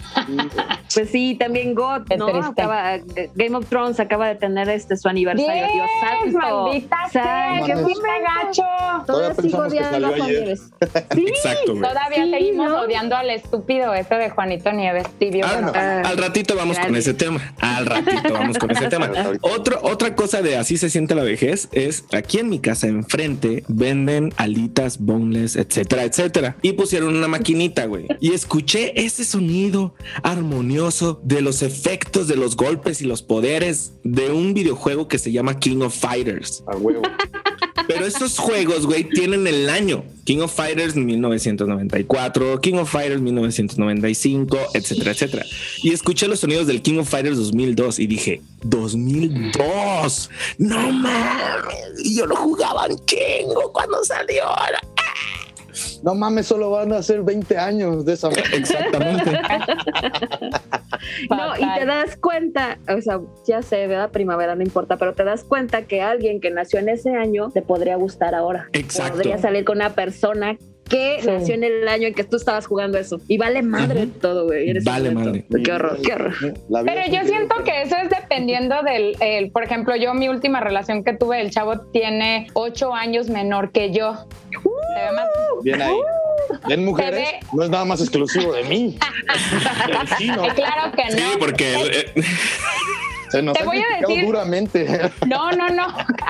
Speaker 8: Pues sí, también God, ¿no? Acaba, Game of Thrones acaba de tener este su aniversario. Dios
Speaker 7: Diez,
Speaker 8: santo.
Speaker 7: maldita
Speaker 8: sea,
Speaker 7: qué gacho.
Speaker 6: Todavía
Speaker 8: Todavía sigo odiando a Juan. Nieves. Sí,
Speaker 5: Exacto.
Speaker 7: Todavía
Speaker 8: Sí,
Speaker 7: seguimos
Speaker 8: ¿no?
Speaker 7: odiando al estúpido ese de Juanito Nieves tibio.
Speaker 5: Ah, al ratito vamos con ese tema. Al ratito vamos con ese tema.
Speaker 6: Ahorita.
Speaker 5: Otro, otra cosa de así se siente la vejez es aquí en mi casa enfrente venden alitas, boneless, etcétera, etcétera. Y pusieron una maquinita, güey. Y escuché ese sonido armonioso de los efectos de los golpes y los poderes de un videojuego que se llama King of Fighters.
Speaker 6: A huevo.
Speaker 5: Pero esos juegos, güey, tienen el año. King of Fighters 1994, King of Fighters 1995, etcétera, etcétera. Y escuché los sonidos del King of Fighters 2002 y dije, 2002, no mames. Yo lo jugaba un chingo cuando salió.
Speaker 6: No mames, solo van a ser 20 años de esa
Speaker 5: Exactamente.
Speaker 8: No, y te das cuenta, o sea, ya sé, ¿verdad? Primavera no importa, pero te das cuenta que alguien que nació en ese año te podría gustar ahora.
Speaker 5: Exacto.
Speaker 8: Podría salir con una persona que
Speaker 7: Sí.
Speaker 8: nació en el año en que tú estabas jugando eso. Y vale madre todo, güey.
Speaker 5: Vale
Speaker 8: momento.
Speaker 5: madre.
Speaker 8: Qué horror, qué horror.
Speaker 7: Pero yo siento que eso es dependiendo del, el- por ejemplo, yo mi última relación que tuve, el chavo tiene ocho años menor que yo. Se ve más-
Speaker 6: Bien ahí. Ven, mujeres,
Speaker 7: Se ve-
Speaker 6: no es nada más exclusivo de mí.
Speaker 7: Claro que
Speaker 5: Sí,
Speaker 7: no.
Speaker 5: porque eh,
Speaker 6: Se nos
Speaker 7: Te voy a decir-
Speaker 6: duramente.
Speaker 7: No, no, no.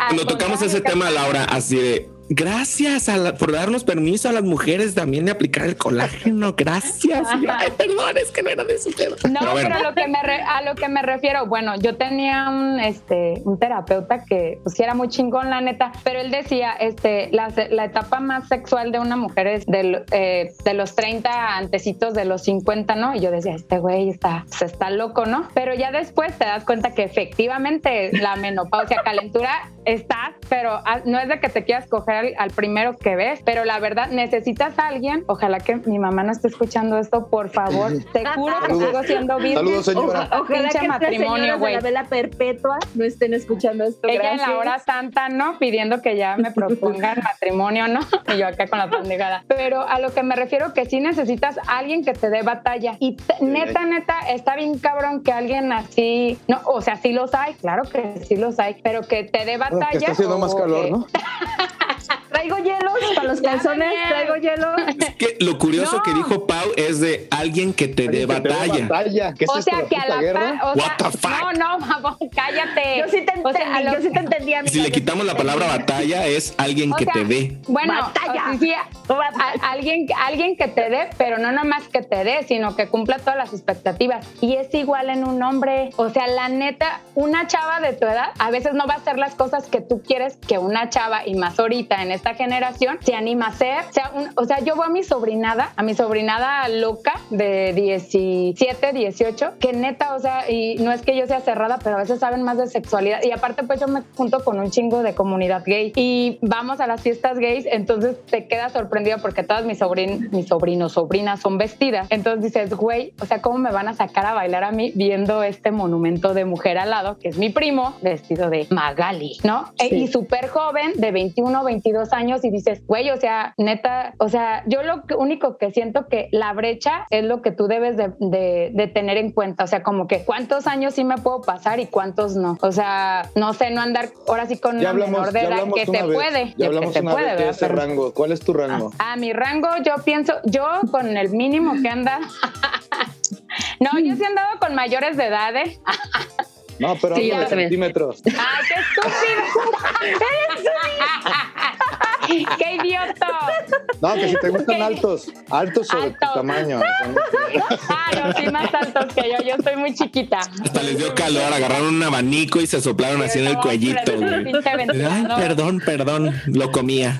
Speaker 5: cuando tocamos ese tema, Laura, así de gracias a la- por darnos permiso a las mujeres también de aplicar el colágeno. Gracias. Y yo, Ay, perdón, es que no era de su pedo.
Speaker 7: No,
Speaker 5: Pero bueno.
Speaker 7: pero lo que me re- a lo que me refiero, bueno, yo tenía un este un terapeuta que pues era muy chingón la neta, pero él decía, este la, la etapa más sexual de una mujer es del, eh, de los 30 antecitos de los 50, ¿no? Y yo decía, este güey está se está loco, ¿no? Pero ya después te das cuenta que efectivamente la menopausia, calentura estás, pero ah, no es de que te quieras coger al, al primero que ves, pero la verdad necesitas a alguien, ojalá que mi mamá no esté escuchando esto, por favor, te juro que sigo siendo virgen.
Speaker 6: Saludos, señora.
Speaker 8: Ojalá
Speaker 7: Pinche
Speaker 8: que
Speaker 7: matrimonio, güey.
Speaker 8: la vela perpetua no estén escuchando esto.
Speaker 7: Ella en la hora santa, ¿no? Pidiendo que ya me propongan matrimonio, ¿no? Y yo acá con la pendejada. Pero a lo que me refiero que sí necesitas a alguien que te dé batalla. Y neta, neta, está bien cabrón que alguien así, no, o sea, sí los hay, claro que sí los hay, pero que te dé batalla.
Speaker 6: Que está haciendo más calor,
Speaker 7: que-
Speaker 6: ¿no?
Speaker 8: Traigo hielos para los calzones, traigo hielo.
Speaker 5: Es que lo curioso
Speaker 7: No.
Speaker 5: que dijo Pau es de alguien que te dé batalla.
Speaker 6: batalla. ¿Qué es
Speaker 7: O sea, que a la
Speaker 6: guerra?
Speaker 7: o sea,
Speaker 5: What the fuck?
Speaker 7: no, no, mamón, cállate.
Speaker 8: Yo sí te
Speaker 7: O sea,
Speaker 8: entendí, yo sí te entendí. amiga.
Speaker 5: Si le quitamos la palabra batalla es alguien
Speaker 7: O
Speaker 5: que
Speaker 7: sea,
Speaker 5: te dé.
Speaker 7: Bueno,
Speaker 8: Batalla.
Speaker 7: o sea, sí, a- alguien, alguien que te dé, pero no nomás que te dé, sino que cumpla todas las expectativas. Y es igual en un hombre. O sea, la neta, una chava de tu edad a veces no va a hacer las cosas que tú quieres que una chava, y más ahorita en esta generación, se anima a hacer. O sea, un- o sea, yo veo a mi sobrinada, a mi sobrinada loca de 17, 18, que neta, o sea, y no es que yo sea cerrada, pero a veces saben más de sexualidad. Y aparte, pues yo me junto con un chingo de comunidad gay y vamos a las fiestas gays, entonces te quedas sorprendido porque todas mis, sobrin mis sobrinos, sobrinas son vestidas. Entonces dices, güey, o sea, ¿cómo me van a sacar a bailar a mí viendo este monumento de mujer al lado, que es mi primo, vestido de Magali, ¿no? E-
Speaker 8: Sí.
Speaker 7: Y súper joven, de 21, 22 años, y dices, güey, o sea, neta, o sea, yo lo que- único que siento que la brecha es lo que tú debes de, de- de tener en cuenta, o sea, como que cuántos años sí me puedo pasar y cuántos no. O sea, no sé, no andar ahora sí con
Speaker 6: Ya
Speaker 7: una
Speaker 6: hablamos,
Speaker 7: menor de
Speaker 6: ya
Speaker 7: edad
Speaker 6: hablamos
Speaker 7: que se
Speaker 6: vez.
Speaker 7: puede,
Speaker 6: Ya
Speaker 7: que
Speaker 6: hablamos
Speaker 7: se
Speaker 6: una
Speaker 7: puede,
Speaker 6: vez de ese
Speaker 7: Pero-
Speaker 6: rango. ¿Cuál es tu rango?
Speaker 7: a mi rango, yo pienso, yo con el mínimo que anda. no, yo sí he andado con mayores de edad, ¿eh?
Speaker 6: No, pero
Speaker 8: Sí,
Speaker 6: de centímetros.
Speaker 7: ¡Ay, qué estúpido! ¡Qué idiota!
Speaker 6: No, que si te gustan altos, altos sobre tu
Speaker 7: Altos.
Speaker 6: tamaño. o sea, no sé.
Speaker 7: Ah, no, sí, más altos que yo. Yo estoy muy chiquita.
Speaker 5: Hasta les dio calor, agarraron un abanico y se soplaron así en el cuellito. Ay, perdón, perdón, lo comía.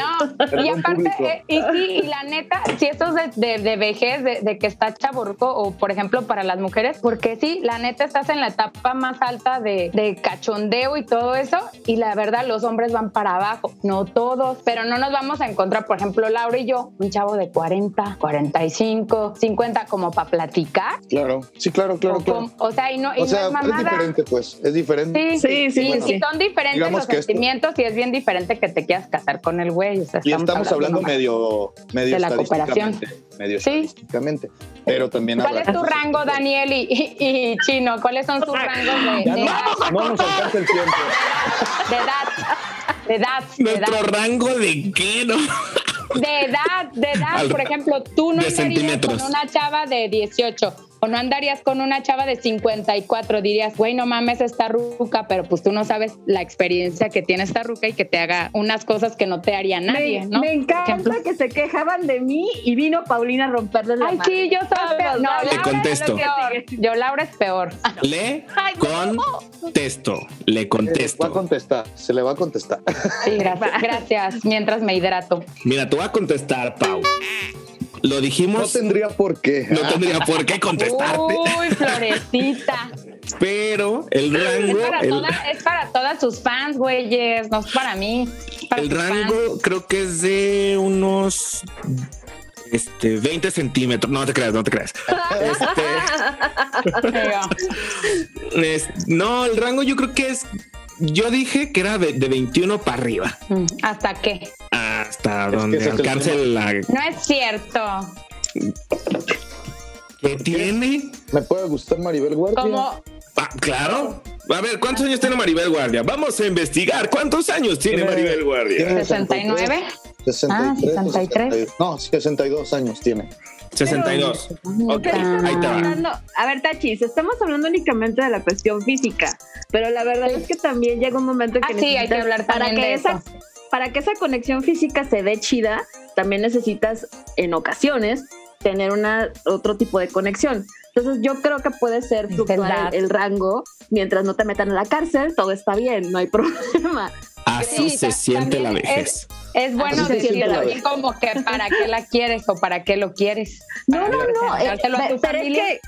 Speaker 7: No, y aparte, eh, y sí, y la neta, si esto es de, de, de vejez, de, de que está chaborruco, o por ejemplo para las mujeres, porque sí, la neta estás en la etapa más alta de, de cachondeo y todo eso, y la verdad, los hombres van para abajo, no todos, pero no nos vamos a encontrar, por ejemplo, Laura y yo, un chavo de 40, 45, 50, como para platicar.
Speaker 6: Claro, sí, claro, claro,
Speaker 7: o,
Speaker 6: claro.
Speaker 7: o sea, y no, y
Speaker 6: O
Speaker 7: no
Speaker 6: sea,
Speaker 7: es
Speaker 6: diferente, pues. Es diferente.
Speaker 7: Sí,
Speaker 8: Sí, sí,
Speaker 7: sí, son diferentes
Speaker 6: Digamos
Speaker 7: los
Speaker 6: que esto-
Speaker 7: sentimientos y es bien diferente que te quieras casar con el güey. O sea,
Speaker 6: Y estamos hablando
Speaker 7: nomás.
Speaker 6: medio, medio
Speaker 7: De la cooperación.
Speaker 6: estadísticamente. Medio
Speaker 7: Sí.
Speaker 6: estadísticamente. Pero también
Speaker 7: ¿Cuál
Speaker 6: habrá
Speaker 7: es tu rango, Daniel y, y- y Chino? ¿Cuáles son sus rangos de, de
Speaker 6: no,
Speaker 7: edad?
Speaker 6: no nos alcanza el tiempo.
Speaker 7: De edad. De edad. De
Speaker 5: ¿Nuestro
Speaker 7: edad.
Speaker 5: rango de qué, no?
Speaker 7: De edad, de edad. Por ejemplo, tú no
Speaker 5: centímetros.
Speaker 7: con una chava de 18 o no andarías con una chava de 54. Dirías, güey, no mames, esta ruca, pero pues tú no sabes la experiencia que tiene esta ruca y que te haga unas cosas que no te haría nadie,
Speaker 8: me,
Speaker 7: ¿no?
Speaker 8: me
Speaker 7: Por
Speaker 8: encanta
Speaker 7: ejemplo.
Speaker 8: que se quejaban de mí y vino Paulina a romperles la
Speaker 7: Ay,
Speaker 8: madre.
Speaker 7: sí, yo soy peor. No,
Speaker 8: Le
Speaker 7: Laura
Speaker 5: contesto.
Speaker 7: es peor. Yo, Laura es peor.
Speaker 5: Le
Speaker 8: Ay, no.
Speaker 5: contesto, le
Speaker 6: Se le va a
Speaker 5: contesto.
Speaker 6: contestar. Se le va a contestar.
Speaker 7: Sí, gracias. Gracias. Mientras me hidrato.
Speaker 5: Mira, te voy a contestar, Pau. Lo
Speaker 6: No
Speaker 5: dijimos,
Speaker 6: tendría por qué.
Speaker 5: no tendría por qué contestarte,
Speaker 7: Uy, florecita.
Speaker 5: pero el
Speaker 7: Es
Speaker 5: rango,
Speaker 7: para,
Speaker 5: el,
Speaker 7: toda- es para todas sus fans, güeyes. No es para mí. es para
Speaker 5: el rango creo que es de unos este 20 centímetros. No te creas, no te creas. Este, es- no, el rango yo creo que es. Yo dije que era de, de 21 para arriba,
Speaker 7: mm, ¿Hasta qué?
Speaker 5: hasta donde
Speaker 6: es el
Speaker 5: alcance la
Speaker 7: No es cierto.
Speaker 5: que tiene.
Speaker 6: ¿Me puede gustar Maribel Guardia?
Speaker 7: Como
Speaker 5: Ah, claro. A ver, ¿cuántos años tiene Maribel Guardia? Vamos a investigar. ¿Cuántos años tiene
Speaker 6: Tiene-
Speaker 5: Maribel Guardia?
Speaker 6: tiene
Speaker 7: 69.
Speaker 6: 63,
Speaker 7: Ah, 63.
Speaker 6: No, 62 años tiene.
Speaker 5: 62. Ok, ahí te va.
Speaker 8: hablando, a ver, Tachis, estamos hablando únicamente de la cuestión física, pero la verdad es que también llega un momento que
Speaker 7: Ah, sí, hay que
Speaker 8: necesitas-
Speaker 7: hablar
Speaker 8: para
Speaker 7: también
Speaker 8: que
Speaker 7: de
Speaker 8: esa,
Speaker 7: eso.
Speaker 8: para que esa conexión física se dé chida, también necesitas en ocasiones tener una otro tipo de conexión. Entonces yo creo que puede ser fluctuar el, el rango mientras no te metan a la cárcel, todo está bien, no hay problema.
Speaker 5: Así
Speaker 7: Sí,
Speaker 5: se siente la vejez.
Speaker 7: Es bueno
Speaker 8: Así se
Speaker 7: decir
Speaker 8: siente la
Speaker 7: también como que para qué la quieres o para qué lo quieres.
Speaker 8: No, no, no. eh, pero, es que,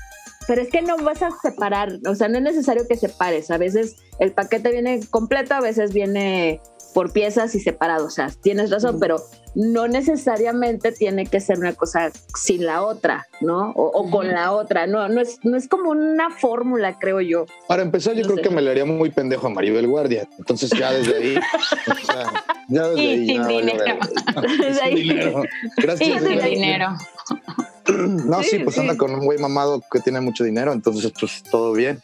Speaker 8: pero es que no vas a separar. O sea, no es necesario que separes. A veces el paquete viene completo, a veces viene por piezas y separado. O sea, tienes razón, pero no necesariamente tiene que ser una cosa sin la otra, ¿no? O, o con la otra. No, no es, no es como una fórmula, creo yo.
Speaker 6: Para empezar, yo
Speaker 8: No
Speaker 6: creo
Speaker 8: sé.
Speaker 6: que me le haría muy pendejo a Maribel Guardia. Entonces ya desde ahí, o sea, ya desde
Speaker 7: Y
Speaker 6: ahí.
Speaker 7: sin
Speaker 6: ya
Speaker 7: dinero.
Speaker 8: ahí.
Speaker 6: Dinero.
Speaker 7: Y
Speaker 6: Gracias.
Speaker 7: sin dinero.
Speaker 6: No, sí,
Speaker 8: Sí,
Speaker 6: pues
Speaker 8: sí.
Speaker 6: anda con un güey mamado que tiene mucho dinero, entonces pues todo bien.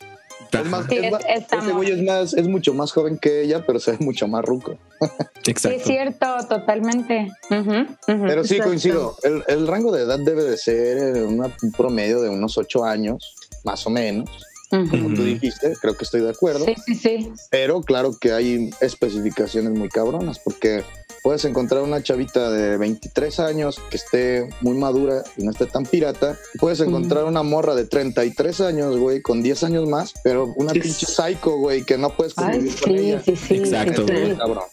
Speaker 6: Es más,
Speaker 7: Sí,
Speaker 6: es
Speaker 7: es-
Speaker 6: más-
Speaker 7: estamos-
Speaker 6: ese güey es más, es mucho más joven que ella, pero se ve mucho más ruco.
Speaker 7: Sí,
Speaker 5: Exacto.
Speaker 7: es cierto, totalmente.
Speaker 6: Pero sí
Speaker 8: Exacto.
Speaker 6: coincido, el, el rango de edad debe de ser eh, una- un promedio de unos ocho años, más o menos, como tú dijiste, creo que estoy de acuerdo.
Speaker 7: Sí, sí, sí.
Speaker 6: Pero claro que hay especificaciones muy cabronas, porque puedes encontrar una chavita de 23 años que esté muy madura y no esté tan pirata. Puedes encontrar una morra de 33 años, güey, con 10 años más, pero una
Speaker 5: Sí.
Speaker 6: pinche psycho, güey, que no puedes
Speaker 7: Ay,
Speaker 6: convivir con
Speaker 7: sí,
Speaker 6: ella.
Speaker 7: sí, sí.
Speaker 5: Exacto.
Speaker 6: cabrón.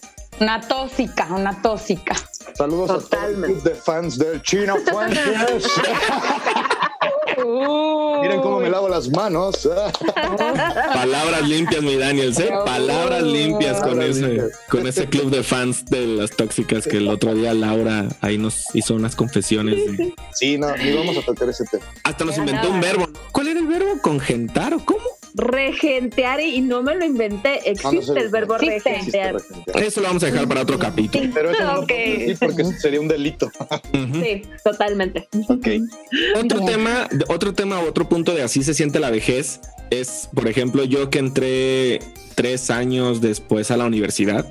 Speaker 7: Una tóxica, una tóxica.
Speaker 6: Saludos a todo el
Speaker 8: Totalmente.
Speaker 6: club de fans del Chino Fuentes. Miren cómo me lavo las manos.
Speaker 5: Palabras limpias, mi Daniels, ¿eh? Palabras limpias con
Speaker 6: Palabras
Speaker 5: ese,
Speaker 6: limpias.
Speaker 5: con ese club de fans de las tóxicas que el otro día Laura ahí nos hizo unas confesiones. y
Speaker 6: Sí, no, ni vamos a tocar ese tema.
Speaker 5: hasta nos inventó un verbo. ¿Cuál era el verbo? ¿Congentar o cómo?
Speaker 8: Regentear y no me lo inventé.
Speaker 6: Ah, no
Speaker 8: Existe el verbo
Speaker 7: Existe.
Speaker 6: Existe
Speaker 8: regentear.
Speaker 5: Eso lo vamos a dejar para otro capítulo.
Speaker 6: Pero eso no lo porque sería un delito.
Speaker 8: Sí, totalmente.
Speaker 6: Ok.
Speaker 5: Otro tema, otro tema, otro punto de así se siente la vejez es, por ejemplo, yo que entré tres años después a la universidad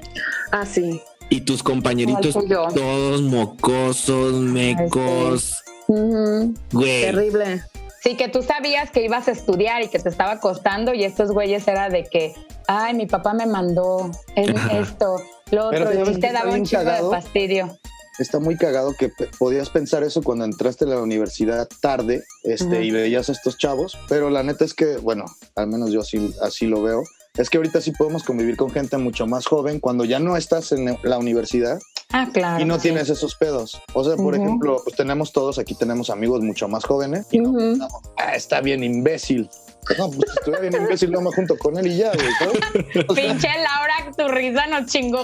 Speaker 8: Ah, sí.
Speaker 5: y tus compañeritos todos mocosos, mecos, güey.
Speaker 8: Terrible.
Speaker 7: Sí, que tú sabías que ibas a estudiar y que te estaba costando y estos güeyes era de que, ay, mi papá me mandó es- esto, lo otro,
Speaker 6: ¿sabes
Speaker 7: y te daba un chico de
Speaker 6: cagado?
Speaker 7: fastidio.
Speaker 6: Está muy cagado que podías pensar eso cuando entraste a la universidad tarde este, y veías a estos chavos, pero la neta es que, bueno, al menos yo así, así lo veo, es que ahorita sí podemos convivir con gente mucho más joven cuando ya no estás en la universidad
Speaker 7: Ah, claro.
Speaker 6: y no
Speaker 7: sí.
Speaker 6: tienes esos pedos. O sea, por ejemplo, pues tenemos todos, aquí tenemos amigos mucho más jóvenes y no pensamos, ah, está bien imbécil. No, pues estuviera bien imbécil, no me junto con él y ya, güey. ¿sabes? O sea,
Speaker 7: Pinche Laura, tu risa nos chingó.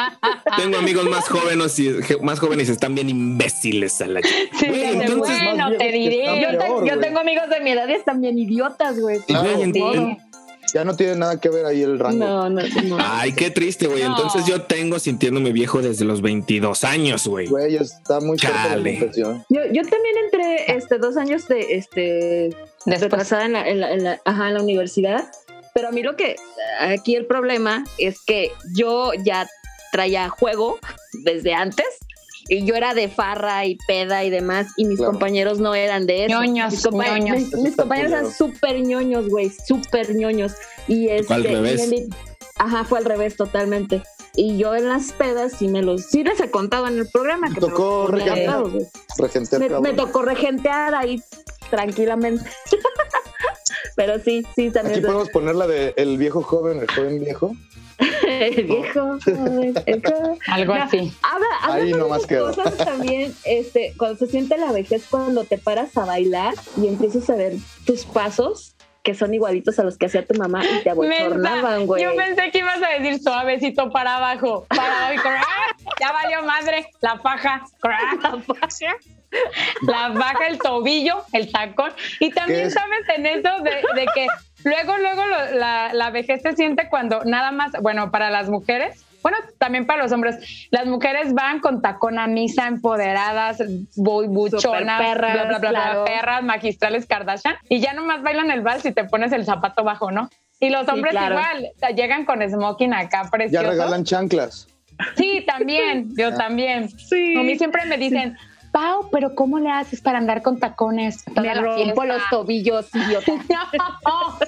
Speaker 5: Tengo amigos más jóvenes y más jóvenes están bien imbéciles a la
Speaker 7: Sí,
Speaker 5: Güey, entonces,
Speaker 7: bueno, te diré.
Speaker 8: Yo, te-
Speaker 6: peor,
Speaker 8: yo
Speaker 6: güey.
Speaker 8: tengo amigos de mi edad y están bien idiotas, güey.
Speaker 6: Claro, ya no tiene nada que ver ahí el rango.
Speaker 8: No, no, no.
Speaker 5: Ay, qué triste, güey.
Speaker 7: No.
Speaker 5: Entonces yo tengo sintiéndome viejo desde los 22 años, güey.
Speaker 6: Güey, está muy la
Speaker 5: Chale.
Speaker 8: Yo, yo también entré este, dos años de este retrasada en la, en, la, en la- ajá, en la universidad, pero a mí lo que aquí el problema es que yo ya traía juego desde antes y yo era de farra y peda y demás y mis
Speaker 6: Claro.
Speaker 8: compañeros no eran de eso.
Speaker 7: Ñoños,
Speaker 8: mis, compa-
Speaker 7: ñoños.
Speaker 8: mis- compañeros eran súper ñoños, güey, súper ñoños. Y este,
Speaker 5: Fue al revés.
Speaker 8: y en mi- ajá, fue al revés totalmente. Y yo en las pedas sí me los, sí les he contado en el programa que me
Speaker 6: Tocó
Speaker 8: los ponía
Speaker 6: regentear. Regentear,
Speaker 8: me, me tocó regentear ahí tranquilamente. Pero sí, sí,
Speaker 6: Aquí
Speaker 8: también.
Speaker 6: podemos poner la de el viejo joven, el joven viejo.
Speaker 8: el viejo. joven, el joven.
Speaker 7: Algo
Speaker 8: No,
Speaker 7: así.
Speaker 8: Habla, habla
Speaker 6: Ahí nomás quedó.
Speaker 8: cosas también, este, cuando se siente la vejez, cuando te paras a bailar y empiezas a ver tus pasos que son igualitos a los que hacía tu mamá y te abochornaban, güey.
Speaker 7: Yo pensé que ibas a decir suavecito para abajo. Para abajo ¡Ah! Ya valió madre. La faja. La faja. La faja, el tobillo, el tacón. Y
Speaker 6: ¿Qué
Speaker 7: también
Speaker 6: es?
Speaker 7: sabes en eso de, de que luego, luego lo- la, la vejez se siente cuando nada más, bueno, para las mujeres. Bueno, también para los hombres. Las mujeres van con tacón a misa, empoderadas, bu- buchonas,
Speaker 8: perras,
Speaker 7: bla, bla, bla,
Speaker 8: claro.
Speaker 7: perras, magistrales Kardashian, y ya nomás bailan el vals y te pones el zapato bajo, ¿no? Y los
Speaker 8: Sí,
Speaker 7: hombres
Speaker 8: claro.
Speaker 7: igual, o sea, llegan con smoking acá
Speaker 6: Ya
Speaker 7: precioso.
Speaker 6: regalan chanclas.
Speaker 7: Sí, también, yo también.
Speaker 8: Sí.
Speaker 7: A mí siempre me dicen, Pau, pero ¿cómo le haces para andar con tacones? toda
Speaker 8: me
Speaker 7: la
Speaker 8: rompo
Speaker 7: fiesta?"
Speaker 8: los tobillos, idiota.
Speaker 7: No.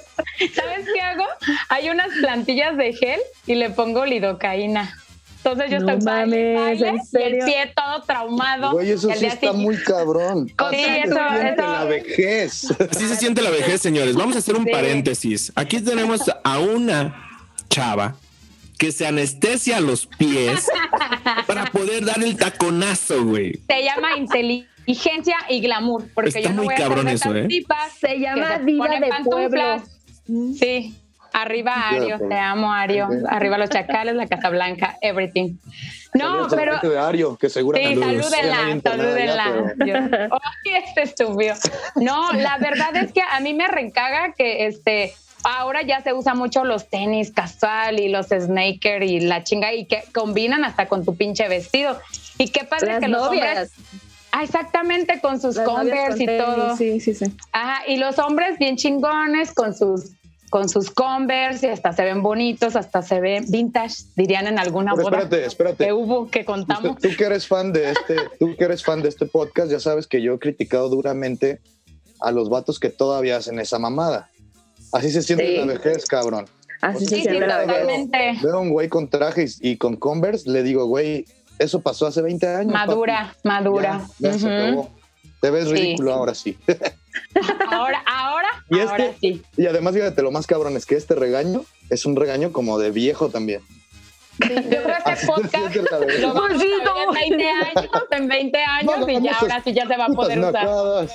Speaker 7: ¿Sabes qué hago? Hay unas plantillas de gel y le pongo lidocaína. Entonces yo
Speaker 8: No
Speaker 7: estoy baile,
Speaker 8: mames,
Speaker 7: baile,
Speaker 8: ¿en
Speaker 7: y el pie todo traumado.
Speaker 6: Güey, eso sí
Speaker 7: día
Speaker 6: está muy cabrón.
Speaker 7: Sí,
Speaker 6: Así se
Speaker 7: eso-
Speaker 6: siente
Speaker 7: eso-
Speaker 6: la vejez.
Speaker 5: Así se siente la vejez, señores. Vamos a hacer un
Speaker 7: Sí.
Speaker 5: paréntesis. Aquí tenemos a una chava que se anestesia los pies para poder dar el taconazo, güey.
Speaker 7: Se llama inteligencia y glamour, porque
Speaker 5: Está
Speaker 7: yo no
Speaker 5: muy
Speaker 7: voy a
Speaker 5: cabrón
Speaker 7: de
Speaker 5: eso, ¿eh?
Speaker 7: tipas
Speaker 8: Se llama
Speaker 7: se ponen
Speaker 8: de
Speaker 7: pantuflas.
Speaker 8: pueblo.
Speaker 7: Sí. Arriba Ario, te amo Ario. Arriba los chacales, la Casa Blanca, everything. No,
Speaker 6: a
Speaker 7: pero
Speaker 6: de Ario, que
Speaker 7: sí,
Speaker 6: no hay
Speaker 7: salúdenla, salúdenla. Ay, este estúpido. No, la verdad es que a mí me reencaga que este ahora ya se usa mucho los tenis casual y los snaker y la chinga y que combinan hasta con tu pinche vestido. Y qué padre
Speaker 8: Las
Speaker 7: que los
Speaker 8: novias.
Speaker 7: hombres Ah, exactamente, con sus
Speaker 8: Las
Speaker 7: Converse
Speaker 8: con
Speaker 7: y
Speaker 8: tenis,
Speaker 7: todo.
Speaker 8: Sí, sí, sí.
Speaker 7: Ajá, y los hombres bien chingones con sus con sus Converse y hasta se ven bonitos, hasta se ven vintage, dirían en alguna
Speaker 6: Pero
Speaker 7: boda
Speaker 6: espérate, espérate.
Speaker 7: que hubo que contamos.
Speaker 6: Usted- tú que eres fan de este, tú que eres fan de este podcast, ya sabes que yo he criticado duramente a los vatos que todavía hacen esa mamada. Así se siente
Speaker 8: Sí.
Speaker 6: la vejez, cabrón.
Speaker 8: Así se siente la vejez.
Speaker 7: totalmente.
Speaker 6: Veo a un güey con trajes y con Converse, le digo, güey, eso pasó hace 20 años.
Speaker 7: Madura,
Speaker 6: papi.
Speaker 7: madura.
Speaker 6: Ya, ya se acabó. Te ves
Speaker 7: Sí.
Speaker 6: ridículo ahora sí.
Speaker 7: Ahora, ahora,
Speaker 6: Y
Speaker 7: ahora
Speaker 6: este-
Speaker 7: sí.
Speaker 6: Y además, fíjate, lo más cabrón es que este regaño es un regaño como de viejo también.
Speaker 7: Yo creo que este podcast lo vamos
Speaker 8: Pues sí,
Speaker 7: a ver en
Speaker 8: no.
Speaker 7: 20 años, en 20 años
Speaker 6: Vamos
Speaker 7: y ya ahora sí ya se va a poder usar.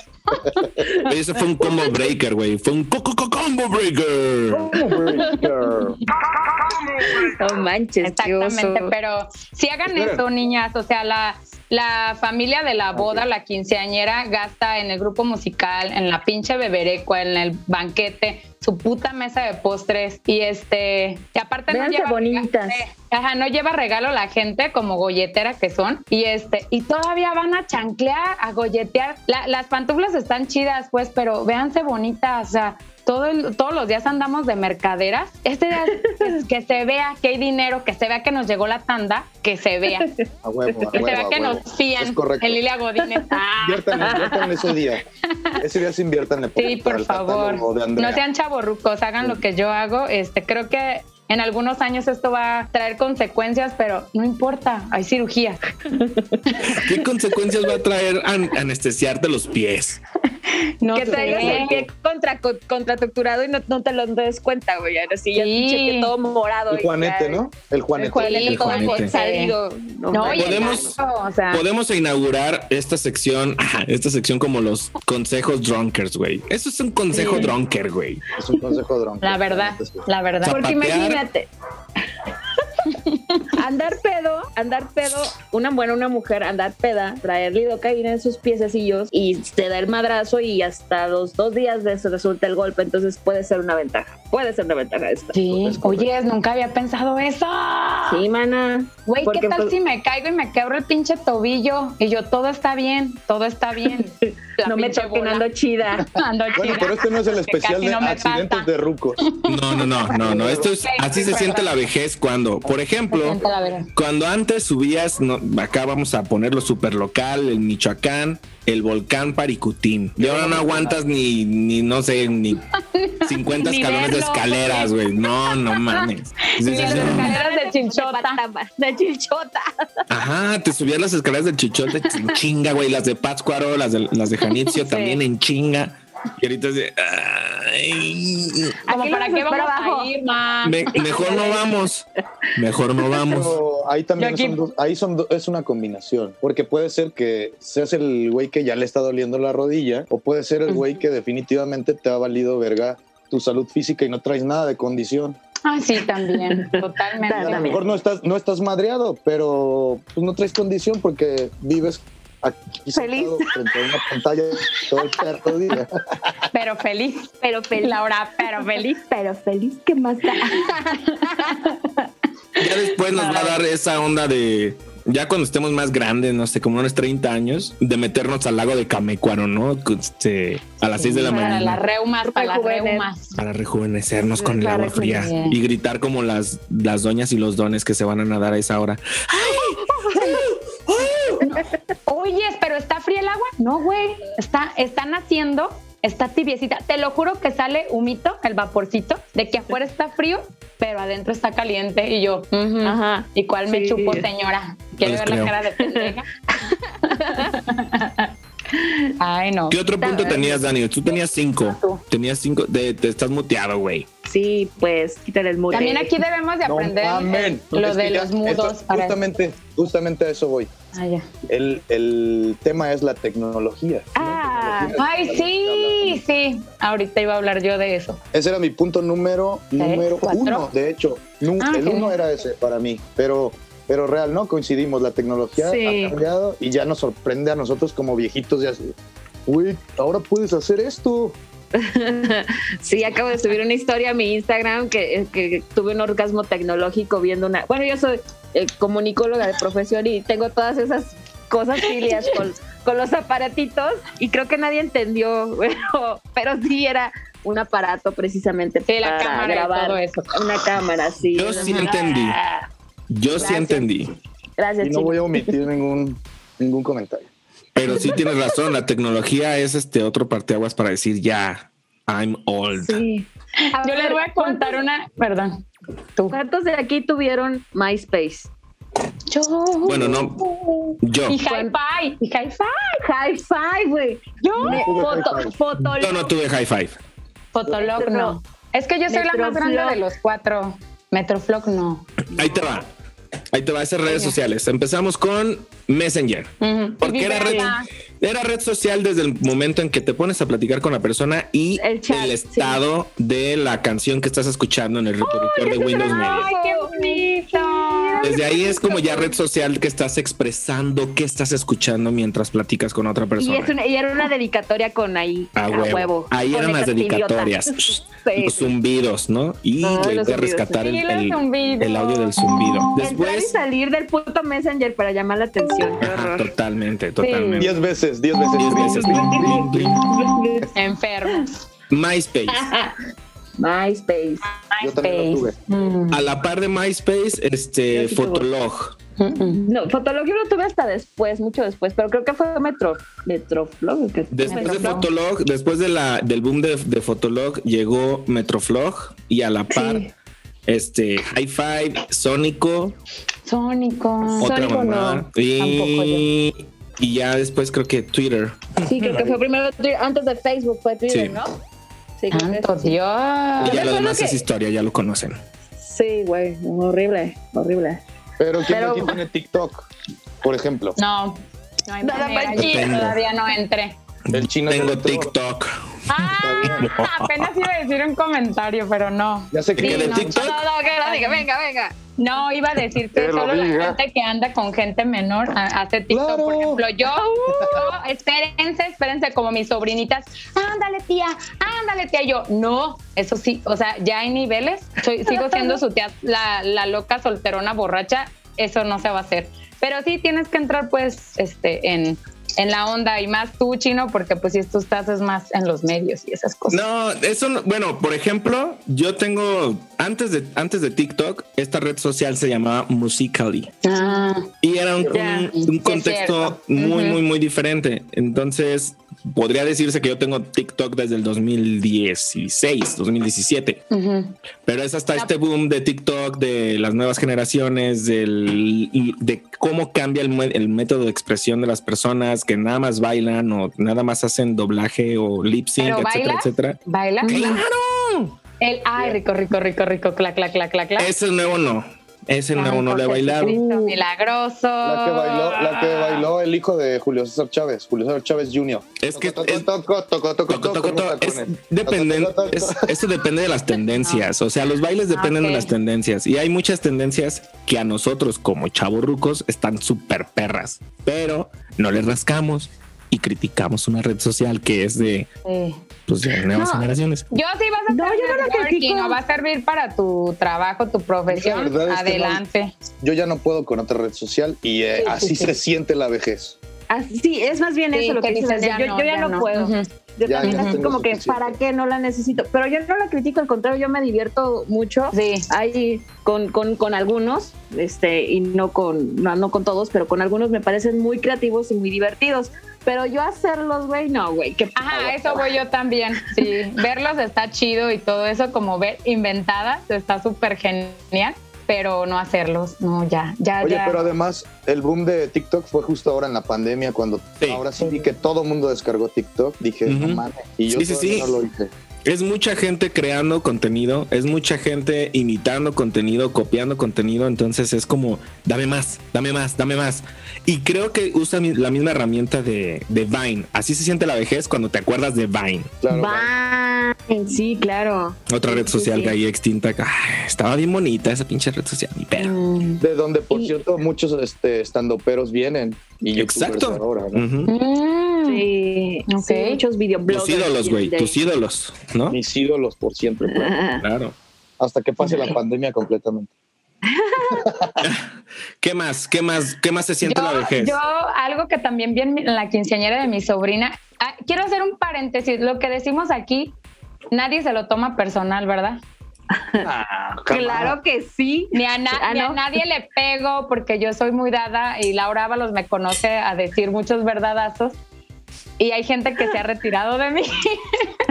Speaker 5: ese fue un combo breaker, güey. Fue un co- co- co- combo breaker.
Speaker 8: No manches, qué oso.
Speaker 7: Exactamente, pero si hagan
Speaker 6: Esperen.
Speaker 7: eso, niñas, o sea, la, la familia de la boda, la quinceañera, gasta en el grupo musical, en la pinche beberecua, en el banquete, su puta mesa de postres y este, y aparte no lleva
Speaker 8: bonitas.
Speaker 7: Ajá, no lleva regalo la gente como golletera que son y este, y todavía van a chanclear, a golletear. La- las pantuflas están chidas, pues, pero véanse bonitas, o sea, todo el- todos los días andamos de mercaderas. Este día es que se vea que hay dinero, que se vea que nos llegó la tanda, que se vea. Que
Speaker 6: A huevo, a
Speaker 7: se
Speaker 6: huevo,
Speaker 7: vea que
Speaker 6: huevo.
Speaker 7: nos fían
Speaker 6: Es correcto.
Speaker 7: en Lilia Godínez. Ah,
Speaker 6: Inviértanle, inviértanle ese día. Ese día sí inviértanle.
Speaker 7: sí,
Speaker 6: para
Speaker 7: por
Speaker 6: el
Speaker 7: favor. No sean chavorrucos, hagan lo que yo hago. Este, creo que en algunos años esto va a traer consecuencias, pero no importa, hay cirugía.
Speaker 5: ¿Qué consecuencias va a traer an- anestesiarte los pies?
Speaker 7: No
Speaker 8: que
Speaker 7: sé.
Speaker 8: traigas el pie contra, contracturado y no, no te lo des cuenta, güey. Ahora sí, ya
Speaker 7: Sí.
Speaker 8: pinche pie todo morado.
Speaker 6: El Juanete,
Speaker 8: ya-
Speaker 6: ¿no? El Juanete.
Speaker 8: El Juanete
Speaker 5: El
Speaker 8: todo
Speaker 5: Juanete.
Speaker 8: salido. No,
Speaker 7: No,
Speaker 5: Podemos-
Speaker 7: gato, o sea,
Speaker 5: Podemos inaugurar esta sección, ajá, esta sección como los consejos drunkers, güey. Eso es un consejo
Speaker 7: Sí.
Speaker 5: drunker, güey.
Speaker 6: Es un consejo dron.
Speaker 7: la verdad, la verdad.
Speaker 8: Porque
Speaker 5: Zapatear.
Speaker 8: imagínate. andar pedo, andar pedo, una buena, una mujer, andar peda, traer lidocaína en sus piececillos y te da el madrazo y hasta los dos días de eso resulta el golpe. Entonces puede ser una ventaja. Puede ser una ventaja esta.
Speaker 7: Sí, oye, nunca había pensado eso.
Speaker 8: Sí, mana.
Speaker 7: Güey, ¿qué tal
Speaker 8: pues,
Speaker 7: si me caigo y me quebro el pinche tobillo? Y yo, todo está bien, todo está bien. La
Speaker 8: no me toquen, ando chida.
Speaker 7: Ando
Speaker 6: Bueno,
Speaker 7: chida.
Speaker 6: pero este no es el especial de
Speaker 7: no
Speaker 6: accidentes
Speaker 7: pasa.
Speaker 6: de rucos.
Speaker 5: No, no, no, no, no. Esto es así se siente la vejez cuando, por ejemplo, cuando antes subías, no, acá vamos a ponerlo super local, el Michoacán, el volcán Paricutín. Y ahora no aguantas ni, ni no sé, ni 50
Speaker 7: Ni
Speaker 5: escalones de escaleras, güey. No, no mames.
Speaker 7: Ni las escaleras de chinchota.
Speaker 8: De chinchota.
Speaker 5: Ajá, te subías las escaleras del Chichote en chinga, güey. Las de Pátzcuaro, las de, las de Janitzio
Speaker 7: Sí.
Speaker 5: también en chinga. Y ahorita es de, ay,
Speaker 7: Como para qué vamos
Speaker 8: abajo.
Speaker 7: a ir, ma.
Speaker 5: me- mejor no vamos. Mejor no vamos.
Speaker 6: Pero ahí también son dos- ahí son do- es una combinación, porque puede ser que seas el güey que ya le está doliendo la rodilla, o puede ser el güey que definitivamente te ha valido verga tu salud física y no traes nada de condición.
Speaker 7: Ah, sí, también, totalmente.
Speaker 6: A lo mejor no estás, no estás madreado, pero pues, no traes condición porque vives aquí
Speaker 8: Feliz.
Speaker 6: frente a una pantalla todo el perro día.
Speaker 7: Pero feliz,
Speaker 8: Pero feliz.
Speaker 7: Laura, pero feliz.
Speaker 8: Pero feliz, ¿qué más da?
Speaker 5: Ya después nos va a dar esa onda de. Ya cuando estemos más grandes, no sé, como unos 30 años, de meternos al lago de Camecuaro, ¿no? Este, a las 6 de la
Speaker 7: Para las
Speaker 5: mañana.
Speaker 7: reumas, para las
Speaker 8: Rejuvenecer.
Speaker 7: reumas.
Speaker 5: Para rejuvenecernos con el agua fría y gritar como las, las doñas y los dones que se van a nadar a esa hora.
Speaker 7: Oye, pero está fría el agua. No, güey. Está, está naciendo, está tibiecita. Te lo juro que sale humito, el vaporcito, de que afuera está frío, pero adentro está caliente. Y yo.
Speaker 8: Ajá.
Speaker 7: ¿Y cuál me chupo, señora? ¿Quiere
Speaker 5: les
Speaker 7: ver la cara de pendeja? Ay, no.
Speaker 5: ¿Qué otro punto tenías, Dani? Tú tenías cinco.
Speaker 7: Tú.
Speaker 5: Tenías cinco. Te, te estás muteado, güey.
Speaker 8: Sí, pues quítale el muro.
Speaker 7: También aquí debemos de
Speaker 6: No
Speaker 7: aprender el- lo
Speaker 6: Es
Speaker 7: de los mudos.
Speaker 6: esto-
Speaker 7: para
Speaker 6: justamente, justamente a eso voy.
Speaker 7: Ah, ya.
Speaker 6: El, el tema es la tecnología.
Speaker 8: Ah,
Speaker 7: Ay, sí, sí. ahorita iba a hablar yo de eso.
Speaker 6: Ese era mi punto número, número uno, de hecho.
Speaker 7: Ah,
Speaker 6: el uno era ese para mí, pero, pero real, ¿no? Coincidimos, la tecnología
Speaker 8: Sí.
Speaker 6: ha cambiado y ya nos sorprende a nosotros como viejitos ya así. Uy, ahora puedes hacer esto.
Speaker 8: Sí, acabo de subir una historia a mi Instagram que, que tuve un orgasmo tecnológico viendo una. Bueno, yo soy eh, comunicóloga de profesión y tengo todas esas cosas filias con, con los aparatitos y creo que nadie entendió, pero, pero sí era un aparato precisamente
Speaker 7: Sí, la
Speaker 8: para
Speaker 7: cámara y
Speaker 8: grabar.
Speaker 7: todo eso.
Speaker 8: Una cámara, sí.
Speaker 5: Yo sí entendí. Yo sí entendí.
Speaker 8: Gracias,
Speaker 6: Y no voy a omitir ningún, ningún comentario.
Speaker 5: Pero sí tienes razón, la tecnología es este otro parteaguas para decir ya, I'm old.
Speaker 8: Sí. A
Speaker 7: Yo les voy a contar una, perdón. Tú.
Speaker 8: ¿Cuántos de aquí tuvieron MySpace?
Speaker 7: Yo.
Speaker 5: Bueno, no, yo.
Speaker 7: Y hi-fi, y hi-fi.
Speaker 8: High five, güey.
Speaker 7: Yo.
Speaker 8: Me- foto,
Speaker 6: Hi-Fi.
Speaker 8: fotolog.
Speaker 5: Yo no tuve high five.
Speaker 7: Fotolog
Speaker 8: No.
Speaker 7: no. Es que yo soy la más grande de los cuatro. Metroflog no.
Speaker 5: Ahí te va. Ahí te va esas redes sociales. Empezamos con Messenger. Porque era red. Era red social desde el momento en que te pones a platicar con la persona y
Speaker 8: El chat,
Speaker 5: el estado de la canción que estás escuchando en el reproductor de Windows Media.
Speaker 7: Ay, qué bonito.
Speaker 5: Desde ahí es como ya red social que estás expresando qué estás escuchando mientras platicas con otra
Speaker 8: Y,
Speaker 5: persona.
Speaker 8: es una- y era una dedicatoria con ahí.
Speaker 5: A huevo. Ahí
Speaker 8: Con
Speaker 5: eran las dedicatorias.
Speaker 8: Sí,
Speaker 5: los zumbidos, ¿no? Y
Speaker 8: No,
Speaker 5: de
Speaker 8: zumbidos,
Speaker 5: rescatar
Speaker 7: sí.
Speaker 5: el, el- el audio del zumbido.
Speaker 8: Entrar y
Speaker 5: Después,
Speaker 8: salir del puto Messenger para llamar la atención.
Speaker 5: Ajá, totalmente, totalmente.
Speaker 6: Diez veces, diez veces.
Speaker 5: Diez veces. Bling, bling, bling.
Speaker 7: Enfermos.
Speaker 5: MySpace.
Speaker 8: MySpace.
Speaker 6: Yo también lo tuve.
Speaker 7: Mm.
Speaker 5: A la par de MySpace, este
Speaker 8: Yo sí.
Speaker 5: Fotolog.
Speaker 8: No, Fotolog yo lo tuve hasta después, mucho después, pero creo que fue Metro. Metroflog. que-
Speaker 5: Después de
Speaker 8: Metroflog.
Speaker 5: Fotolog, después de la, del boom de, de Fotolog, llegó Metroflog y a la par,
Speaker 8: Sí.
Speaker 5: este, High Five, Sónico,
Speaker 7: Sónico.
Speaker 5: otra
Speaker 8: Sónico
Speaker 5: mamá.
Speaker 8: no,
Speaker 5: y, y ya después creo que Twitter.
Speaker 8: Sí, creo que fue primero Twitter, antes de Facebook fue Twitter,
Speaker 5: Sí.
Speaker 8: ¿no? Sí, creo que
Speaker 7: Santo
Speaker 8: sí.
Speaker 7: Dios.
Speaker 5: Y ya lo demás
Speaker 8: que-
Speaker 5: es historia, ya lo conocen.
Speaker 8: Sí, güey, horrible, horrible.
Speaker 6: Pero ¿quién
Speaker 8: Pero-
Speaker 6: tiene TikTok? Por ejemplo,
Speaker 7: No. No hay manera. Yo todavía no entré.
Speaker 6: El chino
Speaker 5: Tengo. TikTok.
Speaker 7: Ah, apenas iba a decir un comentario, pero no.
Speaker 6: Ya sé
Speaker 5: ¿Que de
Speaker 7: no,
Speaker 5: TikTok?
Speaker 8: No, no, que lo diga, venga, venga.
Speaker 7: No, iba a decir que
Speaker 6: Que lo
Speaker 7: solo la
Speaker 6: diga.
Speaker 7: gente que anda con gente menor hace TikTok.
Speaker 6: Claro.
Speaker 7: Por ejemplo, yo, yo, espérense, espérense, como mis sobrinitas, ándale tía, ándale tía. Yo, no, eso sí, o sea, ya hay niveles. Soy, sigo siendo su tía, la, la loca solterona borracha, eso no se va a hacer. Pero sí tienes que entrar pues este en, en la onda y más tú, chino, porque pues si tú estás es más en los medios y esas cosas.
Speaker 5: No, eso no, bueno, por ejemplo, yo tengo antes de antes de TikTok, esta red social se llamaba Musically
Speaker 7: Ah,
Speaker 5: y era un, un- contexto muy muy muy diferente. Entonces, podría decirse que yo tengo TikTok desde el 2016, 2017.
Speaker 7: ujú.
Speaker 5: Pero es hasta este boom de TikTok, de las nuevas generaciones, del, de cómo cambia el, el método de expresión de las personas que nada más bailan o nada más hacen doblaje o lip sync,
Speaker 7: ¿Pero
Speaker 5: etcétera, etcétera.
Speaker 7: ¿Baila?
Speaker 5: ¡Claro!
Speaker 7: El, ay, rico, rico, rico, rico, clac, clac, clac, clac, clac.
Speaker 5: Ese nuevo no. Ese nuevo no lo he bailado.
Speaker 7: Jesucristo milagroso.
Speaker 6: la que bailó, la que bailó el hijo de Julio César Chávez, Julio César Chávez Jr.
Speaker 5: Es que
Speaker 6: Toco,
Speaker 5: es-
Speaker 6: toco, toco, toco,
Speaker 5: Toco,
Speaker 6: toco,
Speaker 5: toco, toco.
Speaker 6: toco,
Speaker 5: Es,
Speaker 6: tacones.
Speaker 5: dependen-
Speaker 6: Toco, toco,
Speaker 5: es-
Speaker 6: toco.
Speaker 5: eso depende de las tendencias. O sea, los bailes dependen
Speaker 7: ok.
Speaker 5: de las tendencias. Y hay muchas tendencias que a nosotros, como chavos rucos, están súper perras. Pero no les rascamos y criticamos una red social que es de,
Speaker 7: Sí.
Speaker 5: pues, de nuevas
Speaker 8: No.
Speaker 5: generaciones.
Speaker 7: Yo sí vas a
Speaker 8: No, yo no
Speaker 7: va a servir para tu trabajo, tu profesión.
Speaker 6: Es que
Speaker 7: Adelante.
Speaker 6: Yo ya no puedo con otra red social y eh,
Speaker 7: Sí, sí,
Speaker 6: así
Speaker 7: sí.
Speaker 6: se siente la vejez.
Speaker 8: Así, sí, es más bien
Speaker 7: Sí,
Speaker 8: eso lo que,
Speaker 7: que
Speaker 8: dices.
Speaker 7: ya
Speaker 8: yo,
Speaker 7: no,
Speaker 8: yo ya,
Speaker 7: ya
Speaker 8: no,
Speaker 7: no.
Speaker 8: puedo. Yo
Speaker 6: Ya,
Speaker 8: también
Speaker 6: ya
Speaker 8: así como que,
Speaker 6: suficiente.
Speaker 8: ¿para qué no la necesito? Pero yo no la critico, al contrario, yo me divierto mucho.
Speaker 7: Sí.
Speaker 8: Ahí con, con, con algunos, este, y no con, no, no con todos, pero con algunos me parecen muy creativos y muy divertidos. Pero yo hacerlos, güey, no, güey. qué
Speaker 7: Ajá, eso voy yo también. Sí, verlos está chido y todo eso, como ver inventadas, está súper genial, pero no hacerlos, no, ya, ya,
Speaker 6: Oye,
Speaker 7: ya.
Speaker 6: pero además el boom de TikTok fue justo ahora en la pandemia cuando
Speaker 5: Sí.
Speaker 6: ahora sí vi que todo mundo descargó TikTok. Dije, no
Speaker 5: Ujú.
Speaker 6: mames. Y yo
Speaker 5: Sí, sí.
Speaker 6: no lo hice.
Speaker 5: Es mucha gente creando contenido, es mucha gente imitando contenido, copiando contenido, entonces es como, dame más, dame más, dame más. Y creo que usa mi- la misma herramienta de, de Vine. Así se siente la vejez cuando te acuerdas de Vine.
Speaker 6: Claro.
Speaker 8: Vine, sí, claro.
Speaker 5: Otra red social
Speaker 8: sí.
Speaker 5: que ahí extinta. Ay, estaba bien bonita esa pinche red social, mi pedo.
Speaker 8: Mm.
Speaker 6: De donde, por
Speaker 8: Y-
Speaker 6: cierto, muchos este, estandoperos vienen. Y
Speaker 5: Exacto.
Speaker 6: ahora, ¿no?
Speaker 7: Mm.
Speaker 8: Sí,
Speaker 7: Ok.
Speaker 8: sí, muchos videobloggers.
Speaker 5: Tus ídolos, güey,
Speaker 8: de-
Speaker 5: tus ídolos, ¿no?
Speaker 6: Mis ídolos por siempre. pues.
Speaker 5: Claro.
Speaker 6: Hasta que pase la pandemia completamente.
Speaker 5: ¿Qué más? ¿Qué más? ¿Qué más se siente la
Speaker 7: Yo,
Speaker 5: vejez?
Speaker 7: yo, algo que también vi en la quinceañera de mi sobrina, ah, quiero hacer un paréntesis, lo que decimos aquí, nadie se lo toma personal, ¿verdad?
Speaker 8: Claro que sí.
Speaker 7: Ni a, na-
Speaker 8: Ah,
Speaker 7: ni a nadie le pego porque yo soy muy dada y Laura Ábalos me conoce a decir muchos verdadazos y hay gente que se ha retirado de mí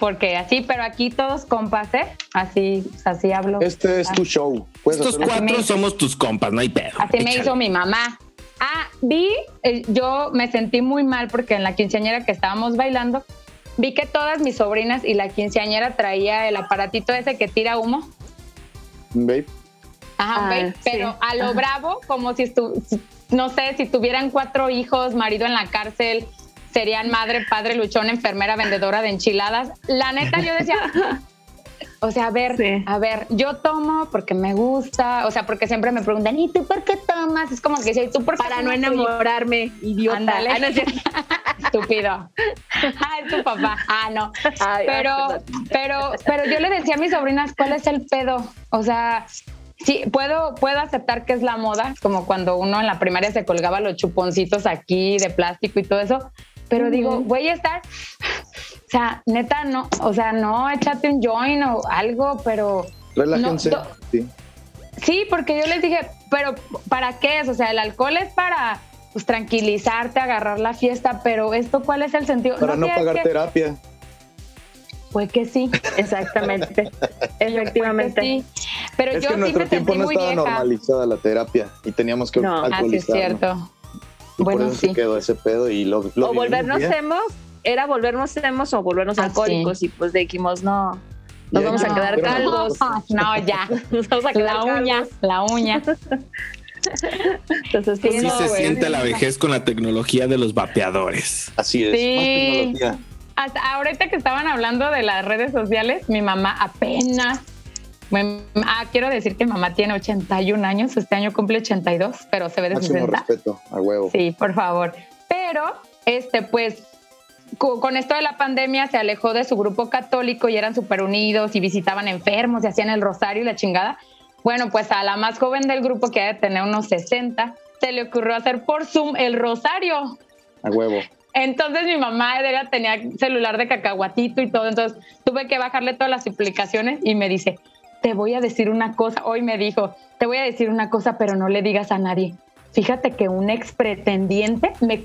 Speaker 7: porque así, pero aquí todos compas, ¿eh? Así, así hablo.
Speaker 6: Este es tu show. Puedes
Speaker 5: Estos cuatro somos tus compas, no hay pedo.
Speaker 7: Así me hizo mi mamá. Ah, vi, eh, yo me sentí muy mal porque en la quinceañera que estábamos bailando, vi que todas mis sobrinas y la quinceañera traía el aparatito ese que tira humo.
Speaker 6: Babe.
Speaker 7: Ajá,
Speaker 8: Ah,
Speaker 7: ok,
Speaker 8: sí.
Speaker 7: pero a lo bravo, como si, estu- no sé, si tuvieran cuatro hijos, marido en la cárcel, serían madre, padre, luchón, enfermera, vendedora de enchiladas. La neta, yo decía, o sea, a ver,
Speaker 8: Sí.
Speaker 7: a ver, yo tomo porque me gusta, o sea, porque siempre me preguntan, ¿y tú por qué tomas? Es como que ¿y tú por qué
Speaker 8: Para no
Speaker 7: tomas?"
Speaker 8: enamorarme, idiota.
Speaker 7: Ándale.
Speaker 8: Ah, no es cierto.
Speaker 7: Estúpido. Ah, es tu papá. Ah, no.
Speaker 8: Ay,
Speaker 7: Pero, pero, pero yo le decía a mis sobrinas, ¿cuál es el pedo? O sea, sí, puedo, puedo aceptar que es la moda, como cuando uno en la primaria se colgaba los chuponcitos aquí de plástico y todo eso. Pero digo, voy a estar, o sea, neta, no, o sea, no, échate un join o algo, pero
Speaker 6: Relájense.
Speaker 7: No.
Speaker 6: Sí.
Speaker 7: Sí, porque yo les dije, pero ¿para qué es? O sea, el alcohol es para pues, tranquilizarte, agarrar la fiesta, pero esto, ¿cuál es el sentido?
Speaker 6: Para no pagar
Speaker 7: que-
Speaker 6: terapia.
Speaker 7: Pues que sí,
Speaker 8: Exactamente. Efectivamente.
Speaker 7: pues sí. Pero
Speaker 6: Es
Speaker 7: yo
Speaker 6: que en
Speaker 7: sí
Speaker 6: nuestro
Speaker 7: me
Speaker 6: tiempo
Speaker 7: sentí
Speaker 6: no
Speaker 7: muy
Speaker 6: estaba
Speaker 7: vieja.
Speaker 6: normalizada la terapia y teníamos que
Speaker 8: No.
Speaker 7: Ah, sí, es cierto.
Speaker 6: Y
Speaker 7: Bueno,
Speaker 6: por eso
Speaker 7: sí.
Speaker 6: se quedó ese pedo y lo, lo
Speaker 8: o volvernos
Speaker 6: bien.
Speaker 8: emos, era volvernos emos o volvernos
Speaker 7: Ah,
Speaker 8: alcohólicos y pues dijimos, no, nos vamos
Speaker 6: los
Speaker 8: calvos.
Speaker 6: dos.
Speaker 7: No, ya.
Speaker 8: nos vamos a quedar
Speaker 7: La uña,
Speaker 8: calvos.
Speaker 7: la uña.
Speaker 8: Entonces,
Speaker 7: Sí,
Speaker 8: pues,
Speaker 5: Sí
Speaker 7: no,
Speaker 5: se
Speaker 7: güey.
Speaker 5: siente la vejez con la tecnología de los vapeadores.
Speaker 6: Así es.
Speaker 7: Sí.
Speaker 6: Más tecnología.
Speaker 7: Hasta ahorita que estaban hablando de las redes sociales, mi mamá apenas. ah, quiero decir que mi mamá tiene 81 años, este año cumple 82, pero se ve de
Speaker 6: Máximo
Speaker 7: 60.
Speaker 6: respeto, a huevo.
Speaker 7: Sí, por favor. Pero, este, pues, co- con esto de la pandemia se alejó de su grupo católico y eran súper unidos y visitaban enfermos y hacían el rosario y la chingada. Bueno, pues a la más joven del grupo, que ha de tener unos 60, se le ocurrió hacer por Zoom el rosario.
Speaker 6: A huevo.
Speaker 7: Entonces mi mamá ella tenía celular de cacahuatito y todo, entonces tuve que bajarle todas las aplicaciones y me dice, te voy a decir una cosa, hoy me dijo, te voy a decir una cosa, pero no le digas a nadie. Fíjate que un ex pretendiente me,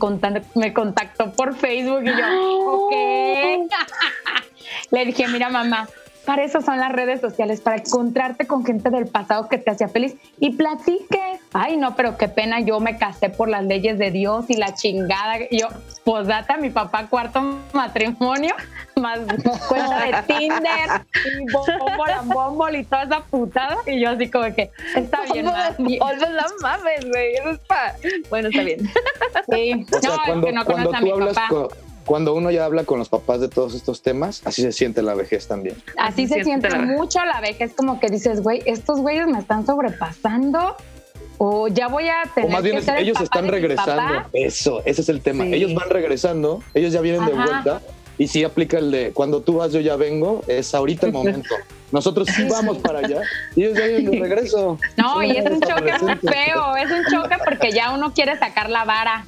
Speaker 7: me contactó por Facebook y yo, ok. le dije, mira mamá, para eso son las redes sociales, para encontrarte con gente del pasado que te hacía feliz y platiques. Ay, no, pero qué pena, yo me casé por las leyes de Dios y la chingada. Yo, posdata, mi papá, cuarto matrimonio, más cuenta de Tinder y bombol, bombol y toda esa putada. Y yo así como que, está bien,
Speaker 8: Olvos, no mames, güey. Eso es pa... Bueno, está bien.
Speaker 7: sí.
Speaker 6: O sea,
Speaker 7: no, es
Speaker 6: cuando,
Speaker 7: que no
Speaker 6: cuando
Speaker 7: a mi
Speaker 6: hablas
Speaker 7: papá.
Speaker 6: con- cuando uno ya habla con los papás de todos estos temas, así se siente la vejez también.
Speaker 7: Así se
Speaker 8: Siente
Speaker 7: siente
Speaker 8: la-
Speaker 7: mucho la vejez, como que dices, güey, estos güeyes me están sobrepasando o ya voy a tener
Speaker 6: O más bien
Speaker 7: que
Speaker 6: es-
Speaker 7: ser el
Speaker 6: ellos
Speaker 7: papá
Speaker 6: están
Speaker 7: de
Speaker 6: regresando. Eso, ese es el tema.
Speaker 8: Sí.
Speaker 6: Ellos van regresando, ellos ya vienen de
Speaker 7: Ajá.
Speaker 6: vuelta y sí aplica el de cuando tú vas, yo ya vengo, es ahorita el momento. Nosotros sí vamos para allá y ellos ya vienen de regreso.
Speaker 7: No, y es un choque muy feo, es un choque porque ya uno quiere sacar la vara,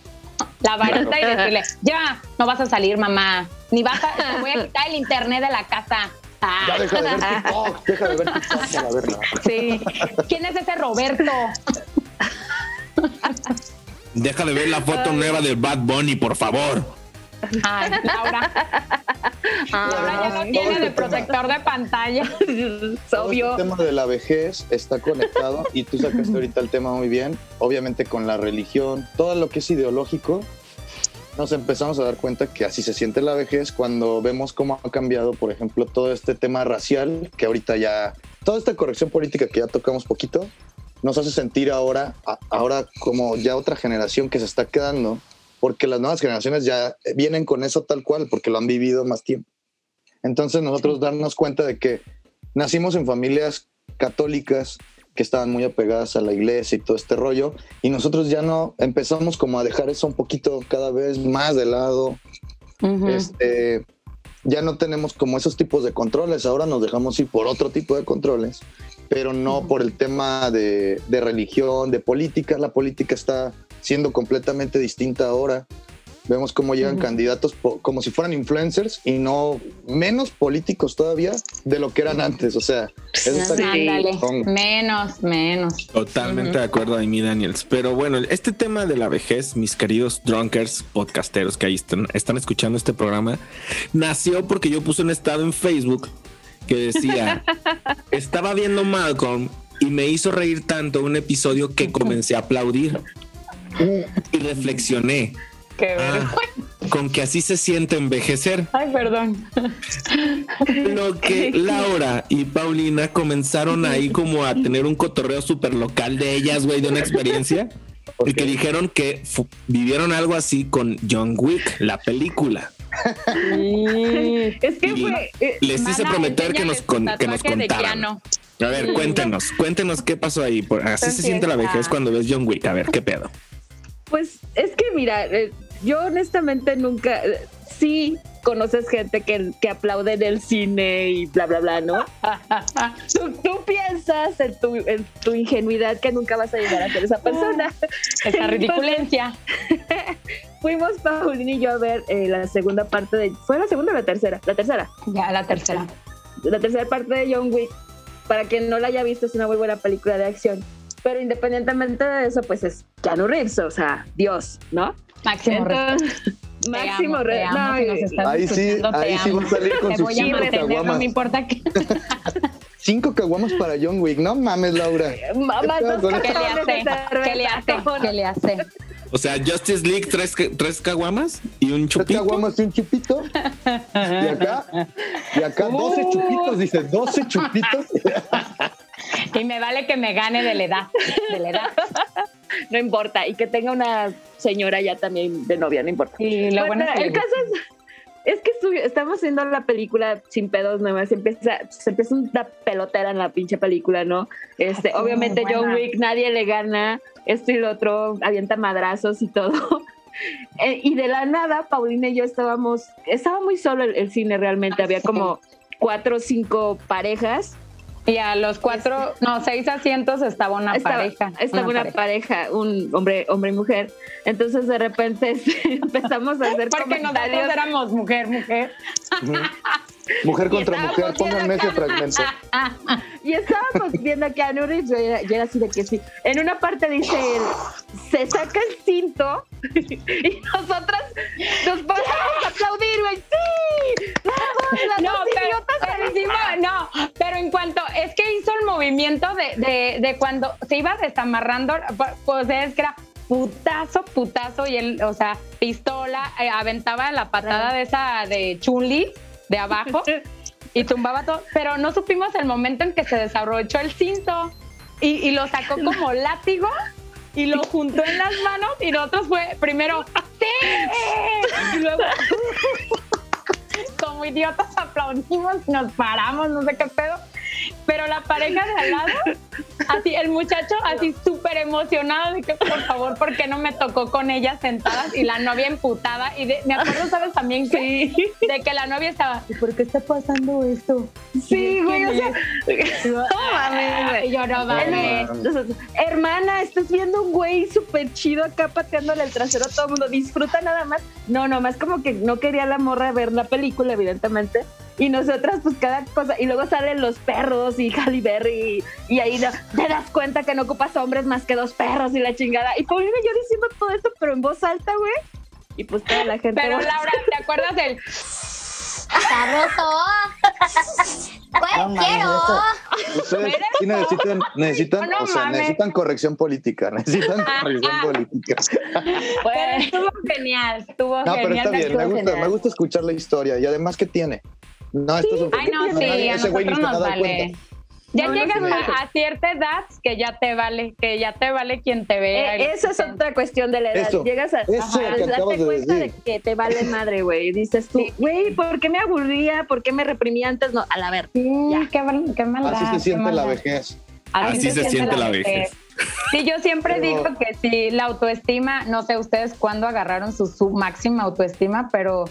Speaker 7: la varita y decirle, ya, no vas a salir, mamá, ni vas a, te voy a quitar el internet de la casa. Ah,
Speaker 6: Ya deja de ver TikTok, deja de ver TikTok para verla.
Speaker 7: sí. ¿Quién es ese Roberto?
Speaker 5: Deja de ver la foto nueva de Bad Bunny, por favor.
Speaker 7: Ay, Laura. Laura ya no
Speaker 6: Todo
Speaker 7: tiene
Speaker 6: este
Speaker 7: de protector de pantalla.
Speaker 8: Es
Speaker 6: Todo
Speaker 8: obvio.
Speaker 6: este tema de la vejez está conectado y tú sacaste ahorita el tema muy bien, obviamente con la religión, todo lo que es ideológico nos empezamos a dar cuenta que así se siente la vejez cuando vemos cómo ha cambiado, por ejemplo, todo este tema racial, que ahorita ya, toda esta corrección política que ya tocamos poquito, nos hace sentir ahora, a- ahora como ya otra generación que se está quedando, porque las nuevas generaciones ya vienen con eso tal cual, porque lo han vivido más tiempo. Entonces nosotros darnos cuenta de que nacimos en familias católicas que estaban muy apegadas a la iglesia y todo este rollo, y nosotros ya no empezamos como a dejar eso un poquito cada vez más de lado. Este, ya no tenemos como esos tipos de controles, ahora nos dejamos ir por otro tipo de controles, pero no por el tema de, de religión, de política. La política está siendo completamente distinta ahora. Vemos cómo llegan candidatos como si fueran influencers y no menos políticos todavía de lo que eran antes. O sea, eso está
Speaker 8: Sí.
Speaker 7: Menos, menos.
Speaker 5: Totalmente de acuerdo ahí, mi Daniels. Pero bueno, este tema de la vejez, mis queridos drunkers, podcasteros que ahí están, están escuchando este programa, nació porque yo puse un estado en Facebook que decía, estaba viendo Malcolm y me hizo reír tanto un episodio que comencé a aplaudir y reflexioné
Speaker 7: Qué
Speaker 5: Ah. con que así se siente envejecer.
Speaker 7: Ay, perdón.
Speaker 5: Lo que Laura y Paulina comenzaron ahí como a tener un cotorreo súper local de ellas, güey, de una experiencia. Y que dijeron que vivieron algo así con John Wick, la película.
Speaker 8: Es que fue. eh,
Speaker 5: Les hice prometer que nos, con- que nos contaran. A ver, cuéntenos, cuéntenos qué pasó ahí. Así se siente la vejez cuando ves John Wick. A ver, qué pedo.
Speaker 8: Pues es que mira, eh, yo honestamente nunca, eh, sí conoces gente que, que aplaude en el cine y bla, bla, bla, ¿no? Tú, tú piensas en tu, en tu ingenuidad que nunca vas a llegar a ser esa persona.
Speaker 7: Esa ridiculencia.
Speaker 8: Fuimos Paulina y yo a ver eh, la segunda parte de... ¿Fue la segunda o la tercera? La tercera.
Speaker 7: Ya, la tercera.
Speaker 8: La tercera parte de John Wick. Para quien no la haya visto, es una muy buena película de acción. Pero independientemente de eso, pues es Keanu Reeves, o sea, Dios, ¿no?
Speaker 7: Máximo respeto.
Speaker 8: Entonces,
Speaker 7: Te
Speaker 8: máximo
Speaker 7: amo, te
Speaker 8: respeto.
Speaker 7: amo,
Speaker 8: No,
Speaker 7: nos estás
Speaker 6: Ahí sí, ahí sí va a salir con
Speaker 7: Te
Speaker 6: sus
Speaker 7: voy a
Speaker 6: cinco
Speaker 7: no
Speaker 6: caguamas.
Speaker 7: me importa que,
Speaker 6: Cinco caguamas para John Wick. No mames, Laura.
Speaker 8: Mamá,
Speaker 6: ¿Qué
Speaker 8: dos
Speaker 6: pedo con
Speaker 7: ¿Qué le hace? ¿Qué le hace?
Speaker 8: ¿cómo no?
Speaker 7: ¿Qué le hace?
Speaker 5: O sea, Justice League, tres, tres caguamas y un
Speaker 6: Tres
Speaker 5: chupito.
Speaker 6: caguamas y un chupito. Y acá, y acá 12 chupitos, dice, 12 chupitos.
Speaker 7: Y me vale que me gane de la edad. De la edad.
Speaker 8: No importa. Y que tenga una señora ya también de novia, no importa.
Speaker 7: Y lo bueno,
Speaker 8: Bueno,
Speaker 7: es que
Speaker 8: el caso es, es que estamos haciendo la película sin pedos nuevas. Se empieza, se empieza una pelotera en la pinche película, ¿no? Este,
Speaker 7: Ah,
Speaker 8: obviamente. John Wick, nadie le gana. Esto y lo otro, avienta madrazos y todo. Eh, y de la nada, Paulina y yo estábamos, estaba muy solo el, el cine realmente. Había como cuatro o cinco parejas.
Speaker 7: Y a los cuatro, no, seis asientos estaba una
Speaker 8: estaba,
Speaker 7: pareja.
Speaker 8: estaba una, pareja. un hombre, hombre y mujer. Entonces de repente este, empezamos a hacer
Speaker 7: Porque nosotros
Speaker 8: comentarios.
Speaker 7: éramos mujer, mujer.
Speaker 6: Mujer contra mujer, pónganme ese fragmento.
Speaker 8: Y estábamos viendo a Keanu Reeves, yo era, yo era así de que sí. En una parte dice él, se saca el cinto y nosotras nos ponemos a aplaudir, güey. ¡Sí! ¡Vamos! Las
Speaker 7: No,
Speaker 8: dos
Speaker 7: pero,
Speaker 8: idiotas
Speaker 7: pero encima, no, en cuanto, es que hizo el movimiento de, de, de cuando se iba desamarrando, pues es que era putazo, putazo, y él, o sea, pistola, eh, aventaba la patada de esa de Chunli de abajo y tumbaba todo, pero no supimos el momento en que se desabrochó el cinto y, y lo sacó como látigo y lo juntó en las manos y nosotros fue primero ¡Sí! y luego como idiotas aplaudimos y nos paramos, no sé qué pedo. Pero la pareja de al lado, así, el muchacho así súper emocionado de que por favor, ¿por qué no me tocó con ellas sentadas? Y la novia emputada. Y de- me acuerdo, ¿sabes también que? De que la novia estaba, ¿y por qué está pasando esto?
Speaker 8: Sí, güey, o sea.
Speaker 7: Y yo no mames.
Speaker 8: Hermana, estás viendo un güey súper chido acá pateándole el trasero a todo el mundo. Disfruta nada más. No, nomás como que no quería la morra ver la película, evidentemente. Y nosotras, pues cada cosa. Y luego salen los perros y Halle Berry. Y, y ahí no- te das cuenta que no ocupas hombres más que dos perros y la chingada. Y Paulina y yo diciendo todo esto, pero en voz alta, güey. Y pues toda la gente.
Speaker 7: Pero Laura, ¿te acuerdas del
Speaker 10: Sabroso. Güey, quiero.
Speaker 6: Ustedes sí necesitan, necesitan,
Speaker 7: No, no
Speaker 6: o sea, necesitan corrección política, necesitan corrección política.
Speaker 7: Pero estuvo genial, estuvo
Speaker 6: No, pero
Speaker 7: genial.
Speaker 6: está bien, me gusta,
Speaker 7: genial.
Speaker 6: me gusta escuchar la historia y además ¿qué tiene? No, esto es un
Speaker 7: Ay, no, sí, a
Speaker 6: ese güey ni
Speaker 7: nosotros nos vale.
Speaker 6: cuenta.
Speaker 7: Ya
Speaker 8: No,
Speaker 7: llegas a, a cierta edad que ya te vale, que ya te vale quien te vea.
Speaker 8: Eh, esa es otra cuestión de la edad.
Speaker 6: Eso,
Speaker 8: Llegas a,
Speaker 6: eso
Speaker 8: a darte
Speaker 6: de
Speaker 8: cuenta de que te vale madre, güey. Dices tú, güey, ¿por qué me aburría? ¿Por qué me reprimía antes? No, a la ver.
Speaker 7: Sí,
Speaker 8: Ya.
Speaker 7: qué, mal- qué maldad.
Speaker 6: Así se siente la vejez.
Speaker 5: Así se siente la vejez.
Speaker 7: Sí, yo siempre
Speaker 6: Pero-
Speaker 7: digo que sí, la autoestima, no sé ustedes cuándo agarraron su, su máxima autoestima, pero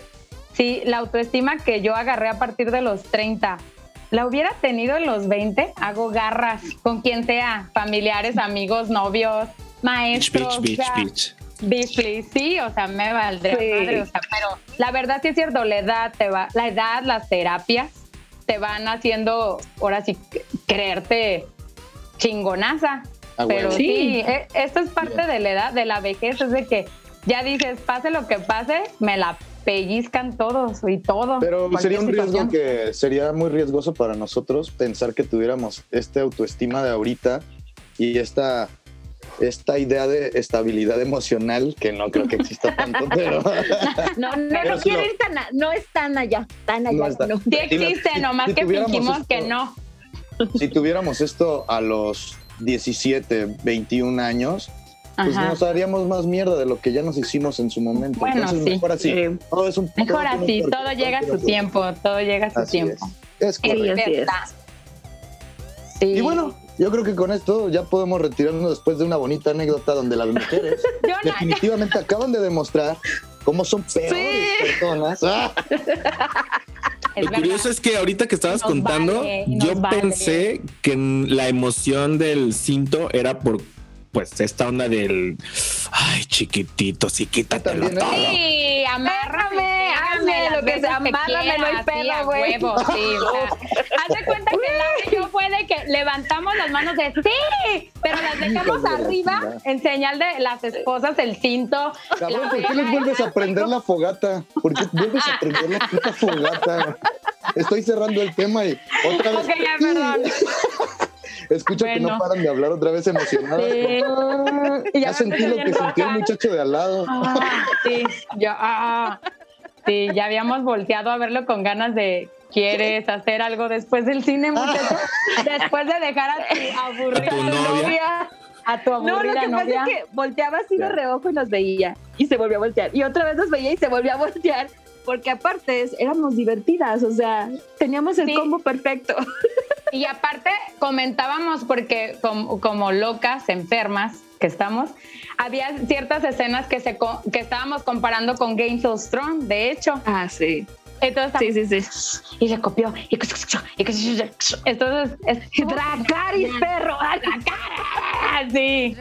Speaker 7: sí, la autoestima que yo agarré a partir de los 30, la hubiera tenido en los 20, hago garras con quien sea, familiares, amigos, novios, maestros.
Speaker 5: bitch,
Speaker 7: o sea,
Speaker 5: bitch, bitch.
Speaker 7: Bitch, please. sí, o sea, me valdría
Speaker 8: Sí.
Speaker 7: madre, o sea, pero la verdad sí es cierto, la edad te va, la edad, las terapias te van haciendo, ahora sí, creerte chingonaza.
Speaker 6: Ah,
Speaker 7: Pero
Speaker 6: huevo.
Speaker 7: sí, e- esto es parte de la edad, de la vejez, es de que ya dices, pase lo que pase, me la pellizcan todos y todo.
Speaker 6: Pero sería un riesgo
Speaker 7: situación.
Speaker 6: que sería muy riesgoso para nosotros pensar que tuviéramos este autoestima de ahorita y esta esta idea de estabilidad emocional que no creo que exista tanto, pero
Speaker 8: No, no,
Speaker 6: Pero
Speaker 8: no quiere ir tan, a- no es tan allá, tan allá.
Speaker 6: No está.
Speaker 8: no.
Speaker 7: Sí existe,
Speaker 6: si-
Speaker 7: nomás
Speaker 6: si
Speaker 7: que fingimos
Speaker 6: esto-
Speaker 7: que no.
Speaker 6: si tuviéramos esto a los 17, 21 años, pues
Speaker 7: Ajá.
Speaker 6: nos haríamos más mierda de lo que ya nos hicimos en su momento.
Speaker 7: Bueno,
Speaker 6: Entonces,
Speaker 7: sí.
Speaker 6: mejor así.
Speaker 8: Sí.
Speaker 6: Todo es un-
Speaker 7: Mejor
Speaker 6: todo
Speaker 7: así, todo llega a su tiempo, todo llega a su
Speaker 6: Así
Speaker 7: tiempo.
Speaker 6: Es, es correcto.
Speaker 8: Sí, así es.
Speaker 7: Verdad. Sí.
Speaker 6: Y bueno, yo creo que con esto ya podemos retirarnos después de una bonita anécdota donde las mujeres definitivamente acaban de demostrar cómo son peores personas. Ah,
Speaker 7: es
Speaker 5: Lo
Speaker 7: verdad.
Speaker 5: curioso es que ahorita que estabas
Speaker 7: Nos
Speaker 5: contando,
Speaker 7: vale,
Speaker 5: yo
Speaker 7: vale.
Speaker 5: pensé que la emoción del cinto era por pues esta onda del ay chiquitito, sí, quítatelo
Speaker 6: También, ¿eh?
Speaker 5: todo.
Speaker 7: Sí, amárrame,
Speaker 8: hazme lo que sea, amárrame, no hay
Speaker 7: sí, a
Speaker 8: güey.
Speaker 7: huevo, sí, o sea, haz de cuenta que la yo fue de que levantamos las manos de sí, pero las dejamos arriba en señal de las esposas, el cinto.
Speaker 6: Cabrón, ¿por qué les vuelves a prender la fogata? ¿Por qué vuelves a prender la puta fogata? Estoy cerrando el tema y otra vez.
Speaker 7: Ok, ya, perdón.
Speaker 6: Escucho que no
Speaker 7: Bueno.
Speaker 6: paran de hablar otra vez emocionadas.
Speaker 7: Sí. Y
Speaker 6: Ya
Speaker 7: me
Speaker 6: sentí lo que sintió el muchacho de al lado.
Speaker 7: Ah, sí, ya, ah, sí, ya habíamos volteado a verlo con ganas de ¿quieres hacer algo después del cine, muchacho? Después de dejar a tu aburrida
Speaker 5: A tu novia.
Speaker 7: a tu
Speaker 8: No, lo
Speaker 7: aburrida
Speaker 8: que
Speaker 7: novia.
Speaker 8: pasa es que volteaba así de
Speaker 6: Ya.
Speaker 8: reojo y nos veía. Y se volvió a voltear. Y otra vez nos veía y se volvió a voltear. Porque aparte éramos divertidas, o sea, teníamos el
Speaker 7: Sí.
Speaker 8: combo perfecto.
Speaker 7: Y aparte comentábamos porque como, como locas, enfermas que estamos, había ciertas escenas que se que estábamos comparando con Game of Thrones, de hecho.
Speaker 8: Ah, sí.
Speaker 7: Entonces,
Speaker 8: Sí, sí, sí.
Speaker 7: y se copió. Y, entonces, es,
Speaker 8: Dracaris, perro.
Speaker 7: ¡Ah, sí.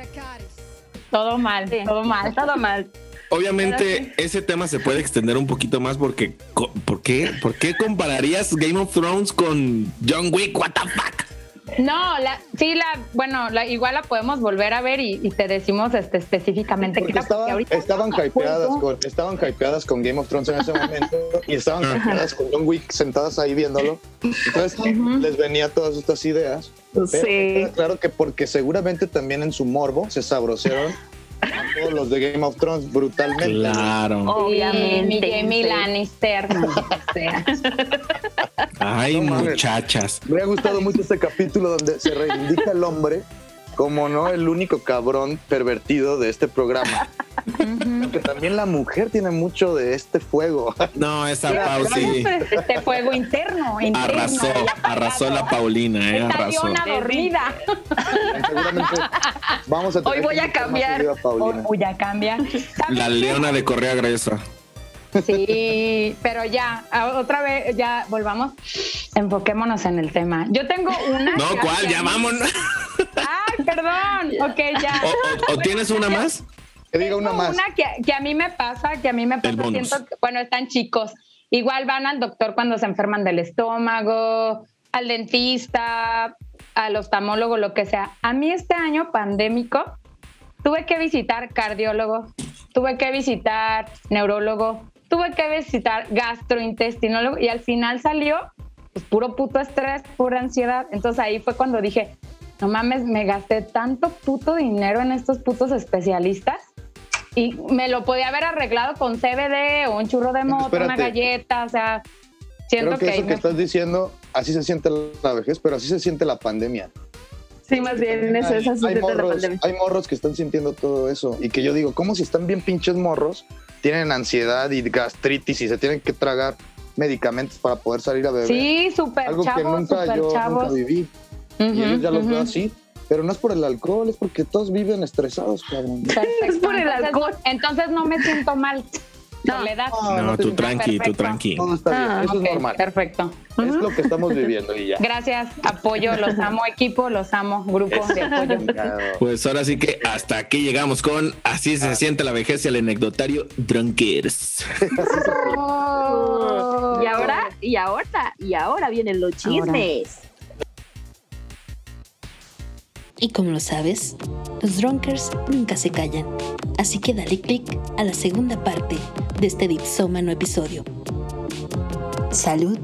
Speaker 7: Todo mal, todo mal.
Speaker 8: Todo mal.
Speaker 5: Obviamente ese tema se puede extender un poquito más porque co- ¿por qué? ¿Por qué compararías Game of Thrones con John Wick? What the fuck?
Speaker 7: No, la, sí, la, bueno, la, igual la podemos volver a ver y, y te decimos este, específicamente era, porque
Speaker 6: estaban,
Speaker 7: ahorita
Speaker 6: estaban
Speaker 7: no
Speaker 6: hypeadas con, estaban hypeadas con Game of Thrones en ese momento y estaban hypeadas con John Wick sentadas ahí viéndolo. Entonces les venía todas estas ideas.
Speaker 8: Sí.
Speaker 6: claro que porque seguramente también en su morbo se sabrosearon a todos los de Game of Thrones brutalmente.
Speaker 5: Claro.
Speaker 8: Obviamente.
Speaker 7: mi Jamie
Speaker 8: sí.
Speaker 7: Lannister. no, o sea.
Speaker 5: Ay,
Speaker 6: No
Speaker 5: muchachas.
Speaker 6: Me ha gustado mucho este capítulo donde se reivindica el hombre como no el único cabrón pervertido de este programa. Que también la mujer tiene mucho de este fuego.
Speaker 5: No, esa Pau sí
Speaker 7: Este fuego interno, interno.
Speaker 5: arrasó, arrasó la Paulina, eh, arrasó.
Speaker 7: leona dormida.
Speaker 6: Seguramente vamos a tener
Speaker 8: Hoy voy a cambiar.
Speaker 6: seguido a Paulina.
Speaker 7: Uy, ya cambia.
Speaker 5: La leona de Correa Gruesa.
Speaker 7: Sí, pero ya, a- otra vez, ya volvamos. Enfoquémonos en el tema. Yo tengo una.
Speaker 5: No, ¿cuál? Ya vámonos.
Speaker 7: Perdón. Ok, ya.
Speaker 5: ¿O, o- o tienes una más?
Speaker 6: Que diga una más.
Speaker 7: Una que, que a mí me pasa, que a mí me
Speaker 5: El
Speaker 7: pasa,
Speaker 5: bonus.
Speaker 7: siento que, bueno, están chicos. Igual van al doctor cuando se enferman del estómago, al dentista, al oftalmólogo, lo que sea. A mí este año pandémico tuve que visitar cardiólogo, tuve que visitar neurólogo, tuve que visitar gastrointestinólogo y al final salió pues puro puto estrés, pura ansiedad. Entonces ahí fue cuando dije, no mames, me gasté tanto puto dinero en estos putos especialistas y me lo podía haber arreglado con CBD o un churro de moto, una galleta, o sea, siento
Speaker 6: Creo que,
Speaker 7: que,
Speaker 6: eso que
Speaker 7: me-
Speaker 6: estás diciendo, así se siente la vejez, pero así se siente la pandemia.
Speaker 8: Sí, más bien es esa
Speaker 6: hay,
Speaker 8: sensación de la
Speaker 6: morros,
Speaker 8: pandemia.
Speaker 6: hay morros que están sintiendo todo eso y que yo digo, ¿cómo si están bien pinches morros? Tienen ansiedad y gastritis y se tienen que tragar medicamentos para poder salir a beber.
Speaker 7: Sí, súper
Speaker 6: Algo que
Speaker 7: chavos,
Speaker 6: nunca yo nunca y ellos ya los veo
Speaker 7: ujú.
Speaker 6: así. Pero no es por el alcohol, es porque todos viven estresados, cabrón.
Speaker 7: Perfecto.
Speaker 8: Es por el
Speaker 7: Entonces,
Speaker 8: alcohol.
Speaker 7: no- Entonces no me siento mal.
Speaker 5: No, tú
Speaker 6: te-
Speaker 5: tranqui, tú
Speaker 7: Perfecto.
Speaker 5: tranqui.
Speaker 6: Todo está bien,
Speaker 8: Ah,
Speaker 6: eso es normal.
Speaker 7: Perfecto.
Speaker 6: Es lo que estamos viviendo y ya.
Speaker 7: Gracias, apoyo, los amo equipo, los amo, grupo de apoyo.
Speaker 5: Pues ahora sí que hasta aquí llegamos con Así se siente la vejez y el anecdotario Drunkers.
Speaker 8: Y ahora, y ahora, y ahora vienen los chismes.
Speaker 2: Y como lo sabes, los Drunkers nunca se callan. Así que dale click a la segunda parte de este dipsómano episodio. Salud